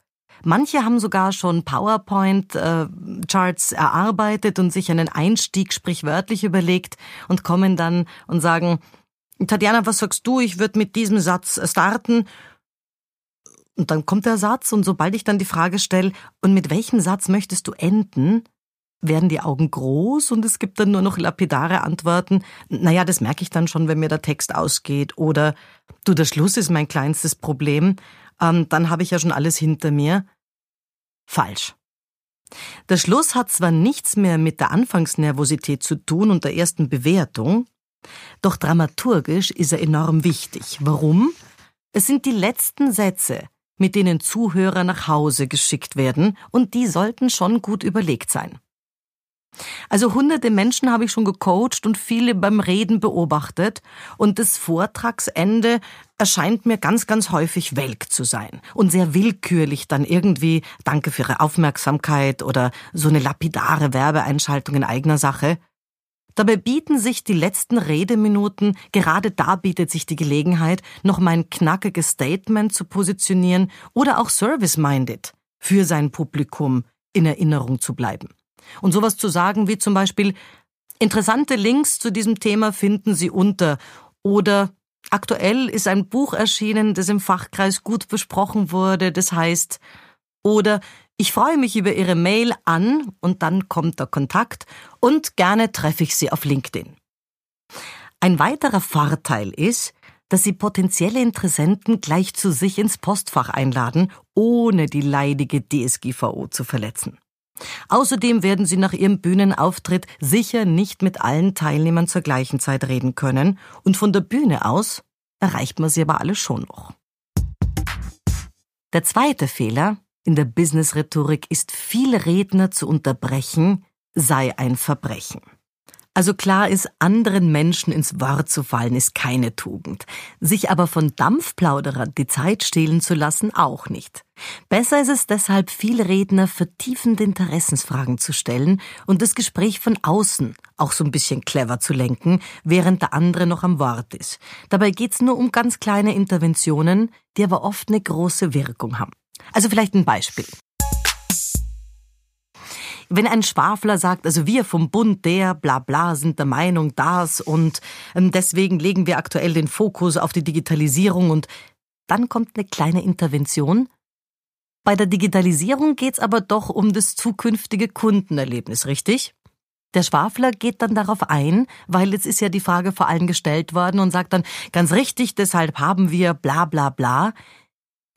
Manche haben sogar schon PowerPoint-Charts äh, erarbeitet und sich einen Einstieg sprichwörtlich überlegt und kommen dann und sagen, Tatjana, was sagst du? Ich würde mit diesem Satz starten und dann kommt der Satz und sobald ich dann die Frage stelle, und mit welchem Satz möchtest du enden, werden die Augen groß und es gibt dann nur noch lapidare Antworten. Naja, das merke ich dann schon, wenn mir der Text ausgeht. Oder du, der Schluss ist mein kleinstes Problem. Ähm, dann habe ich ja schon alles hinter mir. Falsch. Der Schluss hat zwar nichts mehr mit der Anfangsnervosität zu tun und der ersten Bewertung, doch dramaturgisch ist er enorm wichtig. Warum? Es sind die letzten Sätze, mit denen Zuhörer nach Hause geschickt werden, und die sollten schon gut überlegt sein. Also hunderte Menschen habe ich schon gecoacht und viele beim Reden beobachtet und das Vortragsende erscheint mir ganz, ganz häufig welk zu sein und sehr willkürlich dann irgendwie Danke für Ihre Aufmerksamkeit oder so eine lapidare Werbeeinschaltung in eigener Sache. Dabei bieten sich die letzten Redeminuten, gerade da bietet sich die Gelegenheit, noch mein knackiges Statement zu positionieren oder auch service-minded für sein Publikum in Erinnerung zu bleiben. Und sowas zu sagen wie zum Beispiel, interessante Links zu diesem Thema finden Sie unter oder aktuell ist ein Buch erschienen, das im Fachkreis gut besprochen wurde, das heißt, oder ich freue mich über Ihre Mail an und dann kommt der Kontakt und gerne treffe ich Sie auf LinkedIn. Ein weiterer Vorteil ist, dass Sie potenzielle Interessenten gleich zu sich ins Postfach einladen, ohne die leidige DSGVO zu verletzen. Außerdem werden Sie nach Ihrem Bühnenauftritt sicher nicht mit allen Teilnehmern zur gleichen Zeit reden können und von der Bühne aus erreicht man sie aber alle schon noch. Der zweite Fehler in der Business-Rhetorik ist, viele Redner zu unterbrechen, sei ein Verbrechen. Also klar ist, anderen Menschen ins Wort zu fallen, ist keine Tugend. Sich aber von Dampfplauderern die Zeit stehlen zu lassen, auch nicht. Besser ist es deshalb, viel Redner vertiefende Interessensfragen zu stellen und das Gespräch von außen auch so ein bisschen clever zu lenken, während der andere noch am Wort ist. Dabei geht's nur um ganz kleine Interventionen, die aber oft eine große Wirkung haben. Also vielleicht ein Beispiel. Wenn ein Schwafler sagt, also wir vom Bund der bla bla sind der Meinung das und ähm, deswegen legen wir aktuell den Fokus auf die Digitalisierung und dann kommt eine kleine Intervention. Bei der Digitalisierung geht's aber doch um das zukünftige Kundenerlebnis, richtig? Der Schwafler geht dann darauf ein, weil jetzt ist ja die Frage vor allen gestellt worden und sagt dann ganz richtig, deshalb haben wir bla bla bla.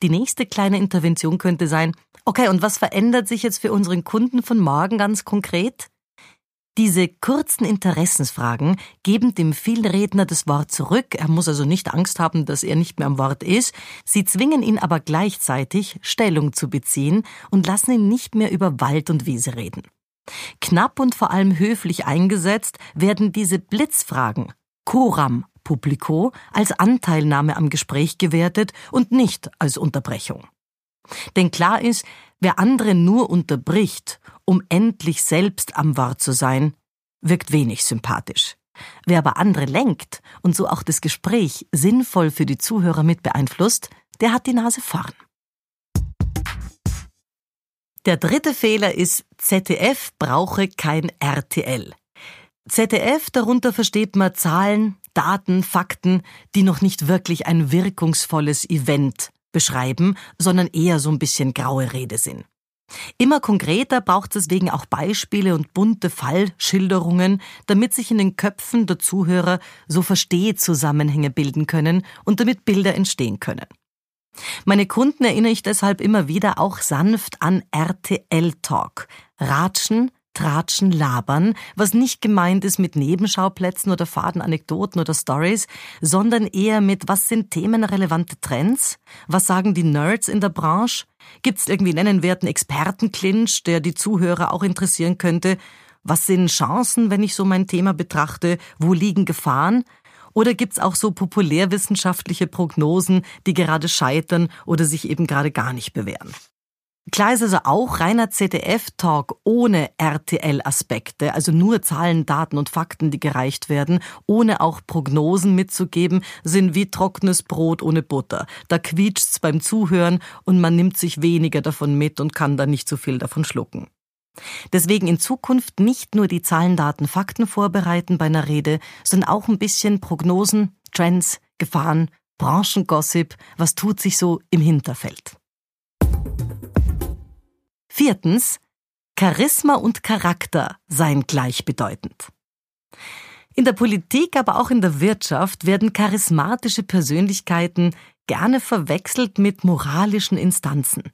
Die nächste kleine Intervention könnte sein, Okay, und was verändert sich jetzt für unseren Kunden von morgen ganz konkret? Diese kurzen Interessensfragen geben dem Vielredner das Wort zurück. Er muss also nicht Angst haben, dass er nicht mehr am Wort ist. Sie zwingen ihn aber gleichzeitig, Stellung zu beziehen und lassen ihn nicht mehr über Wald und Wiese reden. Knapp und vor allem höflich eingesetzt werden diese Blitzfragen, Coram publico, als Anteilnahme am Gespräch gewertet und nicht als Unterbrechung. Denn klar ist, wer andere nur unterbricht, um endlich selbst am Wort zu sein, wirkt wenig sympathisch. Wer aber andere lenkt und so auch das Gespräch sinnvoll für die Zuhörer mit beeinflusst, der hat die Nase vorn. Der dritte Fehler ist, ZDF brauche kein RTL. ZDF, darunter versteht man Zahlen, Daten, Fakten, die noch nicht wirklich ein wirkungsvolles Event beschreiben, sondern eher so ein bisschen graue Rede sind. Immer konkreter braucht es deswegen auch Beispiele und bunte Fallschilderungen, damit sich in den Köpfen der Zuhörer so Verstehzusammenhänge bilden können und damit Bilder entstehen können. Meine Kunden erinnere ich deshalb immer wieder auch sanft an RTL Talk. Ratschen, Tratschen, Labern, was nicht gemeint ist mit Nebenschauplätzen oder faden Anekdoten oder Stories, sondern eher mit, was sind themenrelevante Trends? Was sagen die Nerds in der Branche? Gibt es irgendwie nennenwerten Expertenclinch, der die Zuhörer auch interessieren könnte? Was sind Chancen, wenn ich so mein Thema betrachte? Wo liegen Gefahren? Oder gibt's auch so populärwissenschaftliche Prognosen, die gerade scheitern oder sich eben gerade gar nicht bewähren? Klar ist also auch reiner ZDF-Talk ohne RTL-Aspekte, also nur Zahlen, Daten und Fakten, die gereicht werden, ohne auch Prognosen mitzugeben, sind wie trockenes Brot ohne Butter. Da quietscht's beim Zuhören und man nimmt sich weniger davon mit und kann dann nicht so viel davon schlucken. Deswegen in Zukunft nicht nur die Zahlen, Daten, Fakten vorbereiten bei einer Rede, sondern auch ein bisschen Prognosen, Trends, Gefahren, Branchengossip, was tut sich so im Hinterfeld. Viertens, Charisma und Charakter seien gleichbedeutend. In der Politik, aber auch in der Wirtschaft werden charismatische Persönlichkeiten gerne verwechselt mit moralischen Instanzen.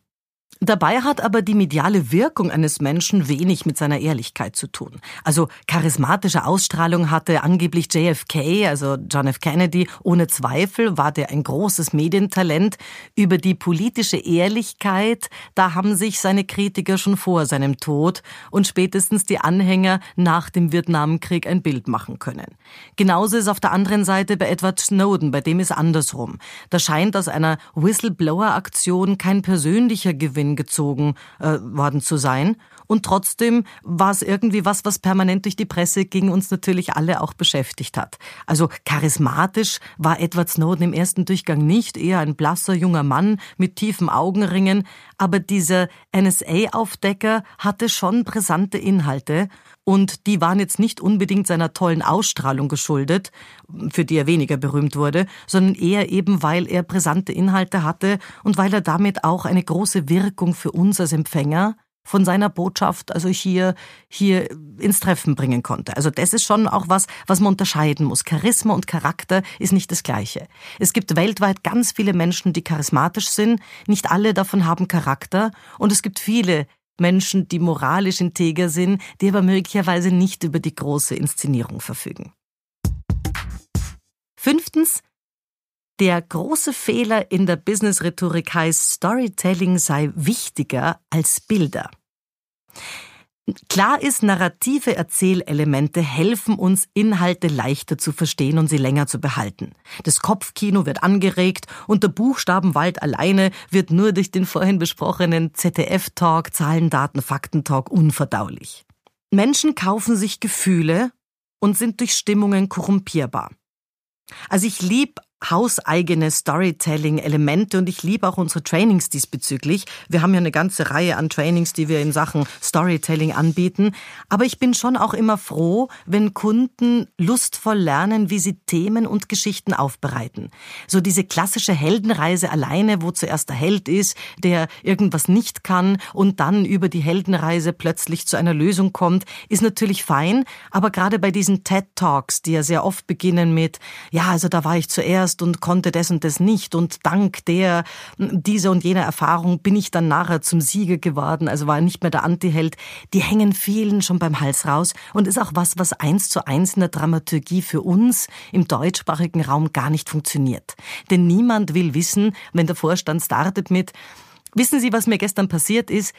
Dabei hat aber die mediale Wirkung eines Menschen wenig mit seiner Ehrlichkeit zu tun. Also charismatische Ausstrahlung hatte angeblich JFK, also John F. Kennedy. Ohne Zweifel war der ein großes Medientalent. Über die politische Ehrlichkeit, da haben sich seine Kritiker schon vor seinem Tod und spätestens die Anhänger nach dem Vietnamkrieg ein Bild machen können. Genauso ist auf der anderen Seite bei Edward Snowden, bei dem ist andersrum. Da scheint aus einer Whistleblower-Aktion kein persönlicher Gewinn gezogen äh, worden zu sein. Und trotzdem war es irgendwie was, was permanent durch die Presse ging, uns natürlich alle auch beschäftigt hat. Also charismatisch war Edward Snowden im ersten Durchgang nicht, eher ein blasser junger Mann mit tiefen Augenringen, aber dieser NSA-Aufdecker hatte schon brisante Inhalte und die waren jetzt nicht unbedingt seiner tollen Ausstrahlung geschuldet, für die er weniger berühmt wurde, sondern eher eben, weil er brisante Inhalte hatte und weil er damit auch eine große Wirkung für uns als Empfänger von seiner Botschaft, also hier, hier ins Treffen bringen konnte. Also das ist schon auch was, was man unterscheiden muss. Charisma und Charakter ist nicht das Gleiche. Es gibt weltweit ganz viele Menschen, die charismatisch sind. Nicht alle davon haben Charakter. Und es gibt viele, Menschen, die moralisch integer sind, die aber möglicherweise nicht über die große Inszenierung verfügen. Fünftens, der große Fehler in der Business-Rhetorik heißt, Storytelling sei wichtiger als Bilder. Klar ist, narrative Erzählelemente helfen uns, Inhalte leichter zu verstehen und sie länger zu behalten. Das Kopfkino wird angeregt und der Buchstabenwald alleine wird nur durch den vorhin besprochenen ZDF-Talk, Zahlen, Daten, Fakten-Talk unverdaulich. Menschen kaufen sich Gefühle und sind durch Stimmungen korrumpierbar. Also ich lieb hauseigene Storytelling-Elemente und ich liebe auch unsere Trainings diesbezüglich. Wir haben ja eine ganze Reihe an Trainings, die wir in Sachen Storytelling anbieten. Aber ich bin schon auch immer froh, wenn Kunden lustvoll lernen, wie sie Themen und Geschichten aufbereiten. So diese klassische Heldenreise alleine, wo zuerst der Held ist, der irgendwas nicht kann und dann über die Heldenreise plötzlich zu einer Lösung kommt, ist natürlich fein. Aber gerade bei diesen TED Talks, die ja sehr oft beginnen mit, ja, also da war ich zuerst erst und konnte das und das nicht und dank der, dieser und jener Erfahrung bin ich dann nachher zum Sieger geworden, also war nicht mehr der Antiheld, die hängen vielen schon beim Hals raus und ist auch was, was eins zu eins in der Dramaturgie für uns im deutschsprachigen Raum gar nicht funktioniert. Denn niemand will wissen, wenn der Vorstand startet mit, Wissen Sie, was mir gestern passiert ist?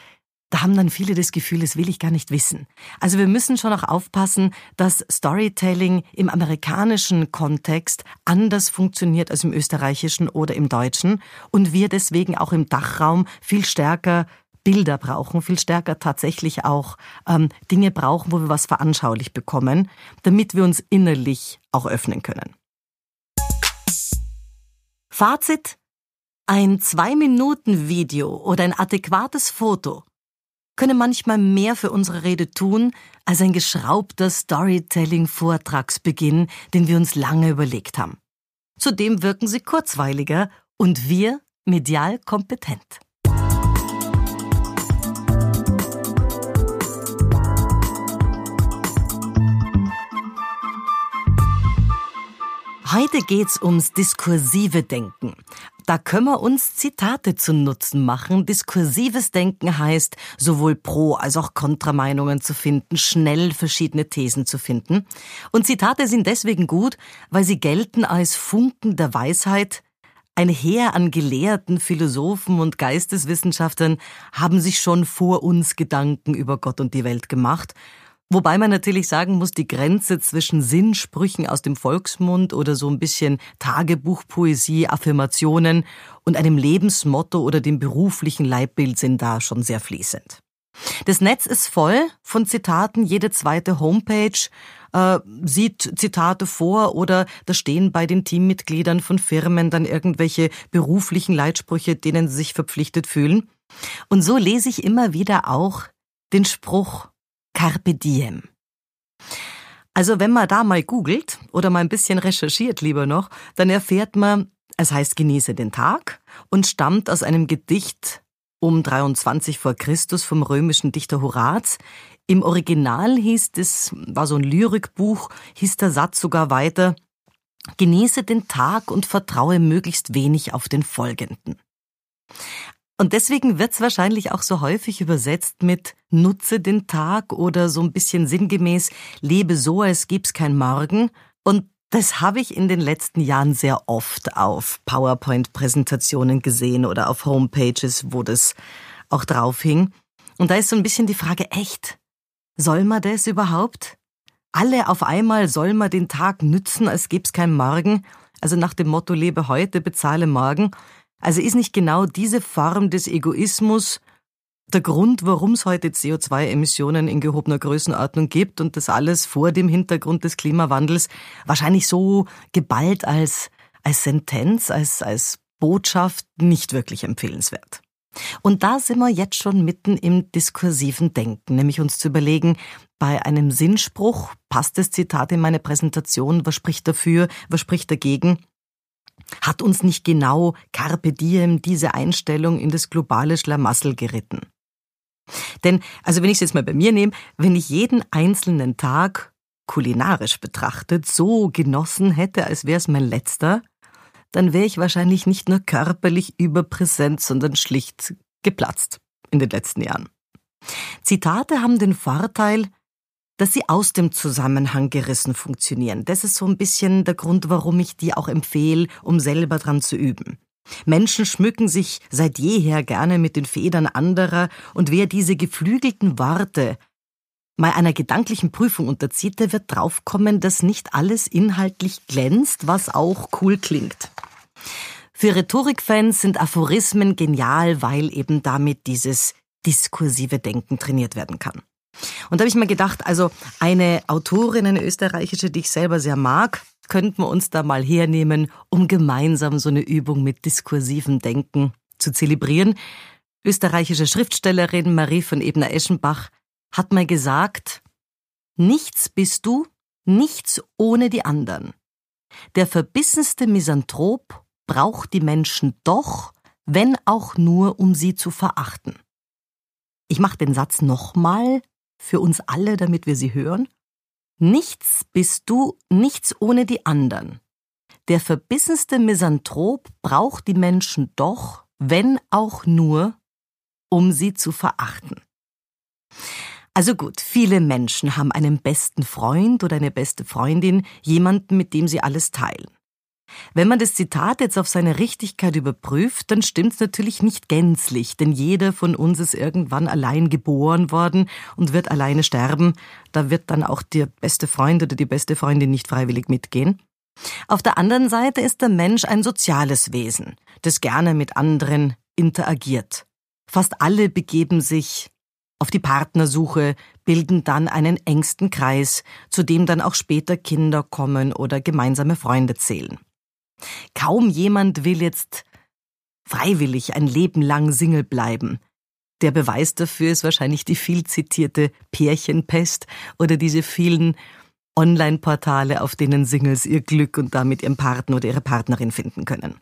Da haben dann viele das Gefühl, das will ich gar nicht wissen. Also wir müssen schon auch aufpassen, dass Storytelling im amerikanischen Kontext anders funktioniert als im österreichischen oder im deutschen und wir deswegen auch im Dachraum viel stärker Bilder brauchen, viel stärker tatsächlich auch ähm, Dinge brauchen, wo wir was veranschaulich bekommen, damit wir uns innerlich auch öffnen können. Fazit ein Zwei-Minuten-Video oder ein adäquates Foto könne manchmal mehr für unsere Rede tun als ein geschraubter Storytelling-Vortragsbeginn, den wir uns lange überlegt haben. Zudem wirken sie kurzweiliger und wir medial kompetent. Heute geht's ums diskursive Denken. Da können wir uns Zitate zu Nutzen machen. Diskursives Denken heißt, sowohl Pro- als auch Kontrameinungen zu finden, schnell verschiedene Thesen zu finden. Und Zitate sind deswegen gut, weil sie gelten als Funken der Weisheit. Ein Heer an Gelehrten, Philosophen und Geisteswissenschaftlern haben sich schon vor uns Gedanken über Gott und die Welt gemacht Wobei man natürlich sagen muss, die Grenze zwischen Sinnsprüchen aus dem Volksmund oder so ein bisschen Tagebuchpoesie, Affirmationen und einem Lebensmotto oder dem beruflichen Leibbild sind da schon sehr fließend. Das Netz ist voll von Zitaten, jede zweite Homepage äh, sieht Zitate vor oder da stehen bei den Teammitgliedern von Firmen dann irgendwelche beruflichen Leitsprüche, denen sie sich verpflichtet fühlen. Und so lese ich immer wieder auch den Spruch Carpe diem. Also wenn man da mal googelt oder mal ein bisschen recherchiert lieber noch, dann erfährt man, es heißt genieße den Tag und stammt aus einem Gedicht um 23 vor Christus vom römischen Dichter Horaz. Im Original hieß es, war so ein Lyrikbuch, hieß der Satz sogar weiter, genieße den Tag und vertraue möglichst wenig auf den folgenden. Und deswegen wird's wahrscheinlich auch so häufig übersetzt mit nutze den Tag oder so ein bisschen sinngemäß lebe so, als gibt's kein Morgen. Und das habe ich in den letzten Jahren sehr oft auf PowerPoint-Präsentationen gesehen oder auf Homepages, wo das auch drauf hing. Und da ist so ein bisschen die Frage, echt? Soll man das überhaupt? Alle auf einmal soll man den Tag nützen, als gibt's kein Morgen? Also nach dem Motto lebe heute, bezahle morgen. Also ist nicht genau diese Form des Egoismus der Grund, warum es heute CO2-Emissionen in gehobener Größenordnung gibt und das alles vor dem Hintergrund des Klimawandels wahrscheinlich so geballt als, als Sentenz, als, als Botschaft nicht wirklich empfehlenswert. Und da sind wir jetzt schon mitten im diskursiven Denken, nämlich uns zu überlegen, bei einem Sinnspruch, passt das Zitat in meine Präsentation, was spricht dafür, was spricht dagegen? Hat uns nicht genau Carpe Diem diese Einstellung in das globale Schlamassel geritten? Denn, also wenn ich es jetzt mal bei mir nehme, wenn ich jeden einzelnen Tag kulinarisch betrachtet so genossen hätte, als wäre es mein letzter, dann wäre ich wahrscheinlich nicht nur körperlich überpräsent, sondern schlicht geplatzt in den letzten Jahren. Zitate haben den Vorteil, dass sie aus dem Zusammenhang gerissen funktionieren. Das ist so ein bisschen der Grund, warum ich die auch empfehle, um selber dran zu üben. Menschen schmücken sich seit jeher gerne mit den Federn anderer, und wer diese geflügelten Worte mal einer gedanklichen Prüfung unterzieht, der wird draufkommen, dass nicht alles inhaltlich glänzt, was auch cool klingt. Für Rhetorikfans sind Aphorismen genial, weil eben damit dieses diskursive Denken trainiert werden kann. Und da habe ich mir gedacht, also eine Autorin, eine österreichische, die ich selber sehr mag, könnten wir uns da mal hernehmen, um gemeinsam so eine Übung mit diskursivem Denken zu zelebrieren. Österreichische Schriftstellerin Marie von Ebner-Eschenbach hat mal gesagt, nichts bist du, nichts ohne die anderen. Der verbissenste Misanthrop braucht die Menschen doch, wenn auch nur, um sie zu verachten. Ich mache den Satz nochmal für uns alle, damit wir sie hören. Nichts bist du, nichts ohne die anderen. Der verbissenste Misanthrop braucht die Menschen doch, wenn auch nur, um sie zu verachten. Also gut, viele Menschen haben einen besten Freund oder eine beste Freundin, jemanden, mit dem sie alles teilen. Wenn man das Zitat jetzt auf seine Richtigkeit überprüft, dann stimmt's natürlich nicht gänzlich, denn jeder von uns ist irgendwann allein geboren worden und wird alleine sterben. Da wird dann auch der beste Freund oder die beste Freundin nicht freiwillig mitgehen. Auf der anderen Seite ist der Mensch ein soziales Wesen, das gerne mit anderen interagiert. Fast alle begeben sich auf die Partnersuche, bilden dann einen engsten Kreis, zu dem dann auch später Kinder kommen oder gemeinsame Freunde zählen. Kaum jemand will jetzt freiwillig ein Leben lang Single bleiben. Der Beweis dafür ist wahrscheinlich die viel zitierte Pärchenpest oder diese vielen Online-Portale, auf denen Singles ihr Glück und damit ihren Partner oder ihre Partnerin finden können.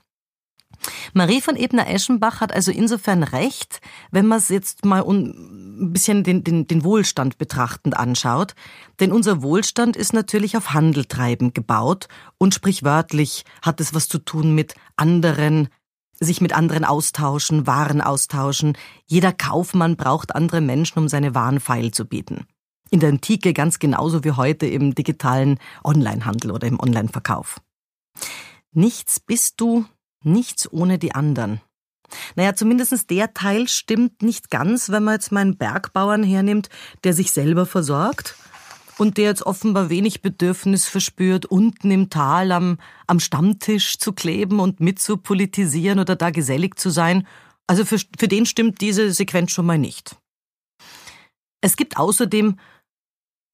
Marie von Ebner-Eschenbach hat also insofern recht, wenn man es jetzt mal ein bisschen den, den, den Wohlstand betrachtend anschaut. Denn unser Wohlstand ist natürlich auf Handeltreiben gebaut und sprichwörtlich hat es was zu tun mit anderen, sich mit anderen austauschen, Waren austauschen. Jeder Kaufmann braucht andere Menschen, um seine Waren feil zu bieten. In der Antike ganz genauso wie heute im digitalen Onlinehandel oder im Onlineverkauf. Nichts bist du, Nichts ohne die anderen. Naja, zumindest der Teil stimmt nicht ganz, wenn man jetzt meinen Bergbauern hernimmt, der sich selber versorgt und der jetzt offenbar wenig Bedürfnis verspürt, unten im Tal am, am Stammtisch zu kleben und mitzupolitisieren oder da gesellig zu sein. Also für, für den stimmt diese Sequenz schon mal nicht. Es gibt außerdem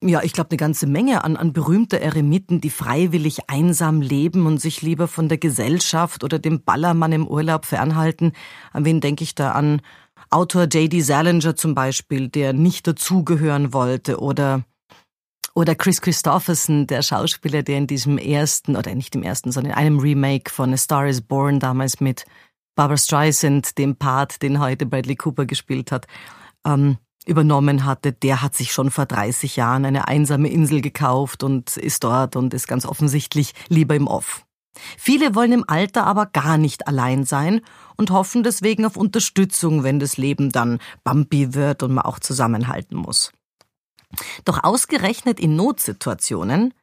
ja, ich glaube, eine ganze Menge an, an berühmter Eremiten, die freiwillig einsam leben und sich lieber von der Gesellschaft oder dem Ballermann im Urlaub fernhalten. An wen denke ich da an? Autor J.D. Salinger zum Beispiel, der nicht dazugehören wollte, oder oder Chris Christopherson, der Schauspieler, der in diesem ersten, oder nicht im ersten, sondern in einem Remake von A Star is Born damals mit Barbara Streisand, dem Part, den heute Bradley Cooper gespielt hat, ähm, übernommen hatte, der hat sich schon vor 30 Jahren eine einsame Insel gekauft und ist dort und ist ganz offensichtlich lieber im Off. Viele wollen im Alter aber gar nicht allein sein und hoffen deswegen auf Unterstützung, wenn das Leben dann bumpy wird und man auch zusammenhalten muss. Doch ausgerechnet in Notsituationen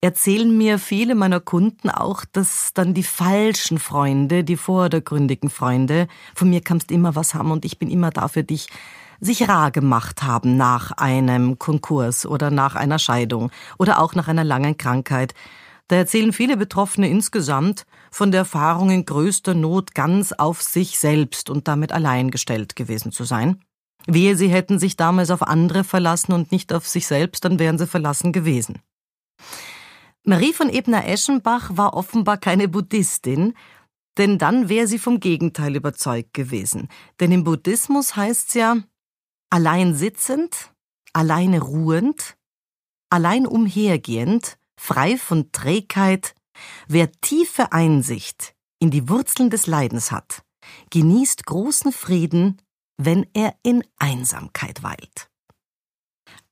erzählen mir viele meiner Kunden auch, dass dann die falschen Freunde, die vordergründigen Freunde, von mir kannst immer was haben und ich bin immer da für dich, sich rar gemacht haben nach einem Konkurs oder nach einer Scheidung oder auch nach einer langen Krankheit. Da erzählen viele Betroffene insgesamt von der Erfahrung in größter Not ganz auf sich selbst und damit allein gestellt gewesen zu sein. Wehe, sie hätten sich damals auf andere verlassen und nicht auf sich selbst, dann wären sie verlassen gewesen. Marie von Ebner-Eschenbach war offenbar keine Buddhistin, denn dann wäre sie vom Gegenteil überzeugt gewesen. Denn im Buddhismus heißt's ja, allein sitzend, alleine ruhend, allein umhergehend, frei von Trägheit, wer tiefe Einsicht in die Wurzeln des Leidens hat, genießt großen Frieden, wenn er in Einsamkeit weilt.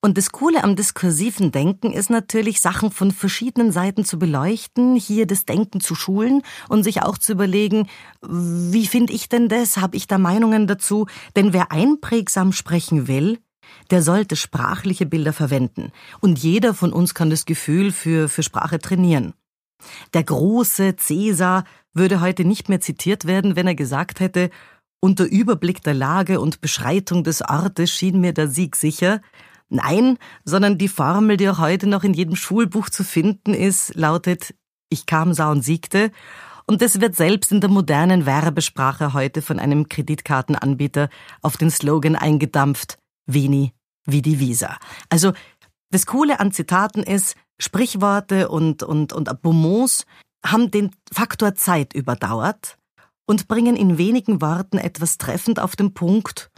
Und das Coole am diskursiven Denken ist natürlich, Sachen von verschiedenen Seiten zu beleuchten, hier das Denken zu schulen und sich auch zu überlegen, wie finde ich denn das? Habe ich da Meinungen dazu? Denn wer einprägsam sprechen will, der sollte sprachliche Bilder verwenden. Und jeder von uns kann das Gefühl für, für Sprache trainieren. Der große Cäsar würde heute nicht mehr zitiert werden, wenn er gesagt hätte, unter Überblick der Lage und Beschreitung des Ortes schien mir der Sieg sicher, Nein, sondern die Formel, die auch heute noch in jedem Schulbuch zu finden ist, lautet Ich kam, sah und siegte. Und das wird selbst in der modernen Werbesprache heute von einem Kreditkartenanbieter auf den Slogan eingedampft Veni wie die Visa. Also das Coole an Zitaten ist, Sprichworte und, und, und Bonbons haben den Faktor Zeit überdauert und bringen in wenigen Worten etwas treffend auf den Punkt,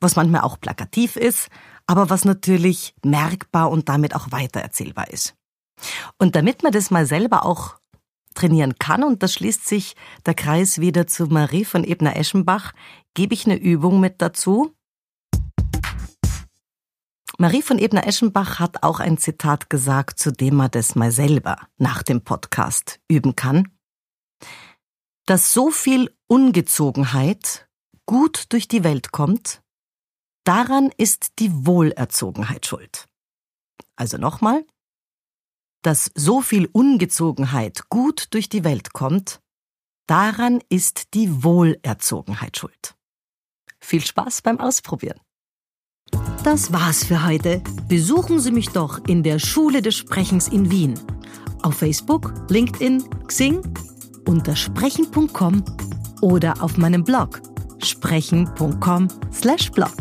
was manchmal auch plakativ ist, aber was natürlich merkbar und damit auch weitererzählbar ist. Und damit man das mal selber auch trainieren kann, und das schließt sich der Kreis wieder zu Marie von Ebner-Eschenbach, gebe ich eine Übung mit dazu. Marie von Ebner-Eschenbach hat auch ein Zitat gesagt, zu dem man das mal selber nach dem Podcast üben kann. Dass so viel Ungezogenheit gut durch die Welt kommt, daran ist die Wohlerzogenheit schuld. Also nochmal, dass so viel Ungezogenheit gut durch die Welt kommt, daran ist die Wohlerzogenheit schuld. Viel Spaß beim Ausprobieren. Das war's für heute. Besuchen Sie mich doch in der Schule des Sprechens in Wien. Auf Facebook, LinkedIn, Xing, unter sprechen.com oder auf meinem Blog sprechen.com/blog.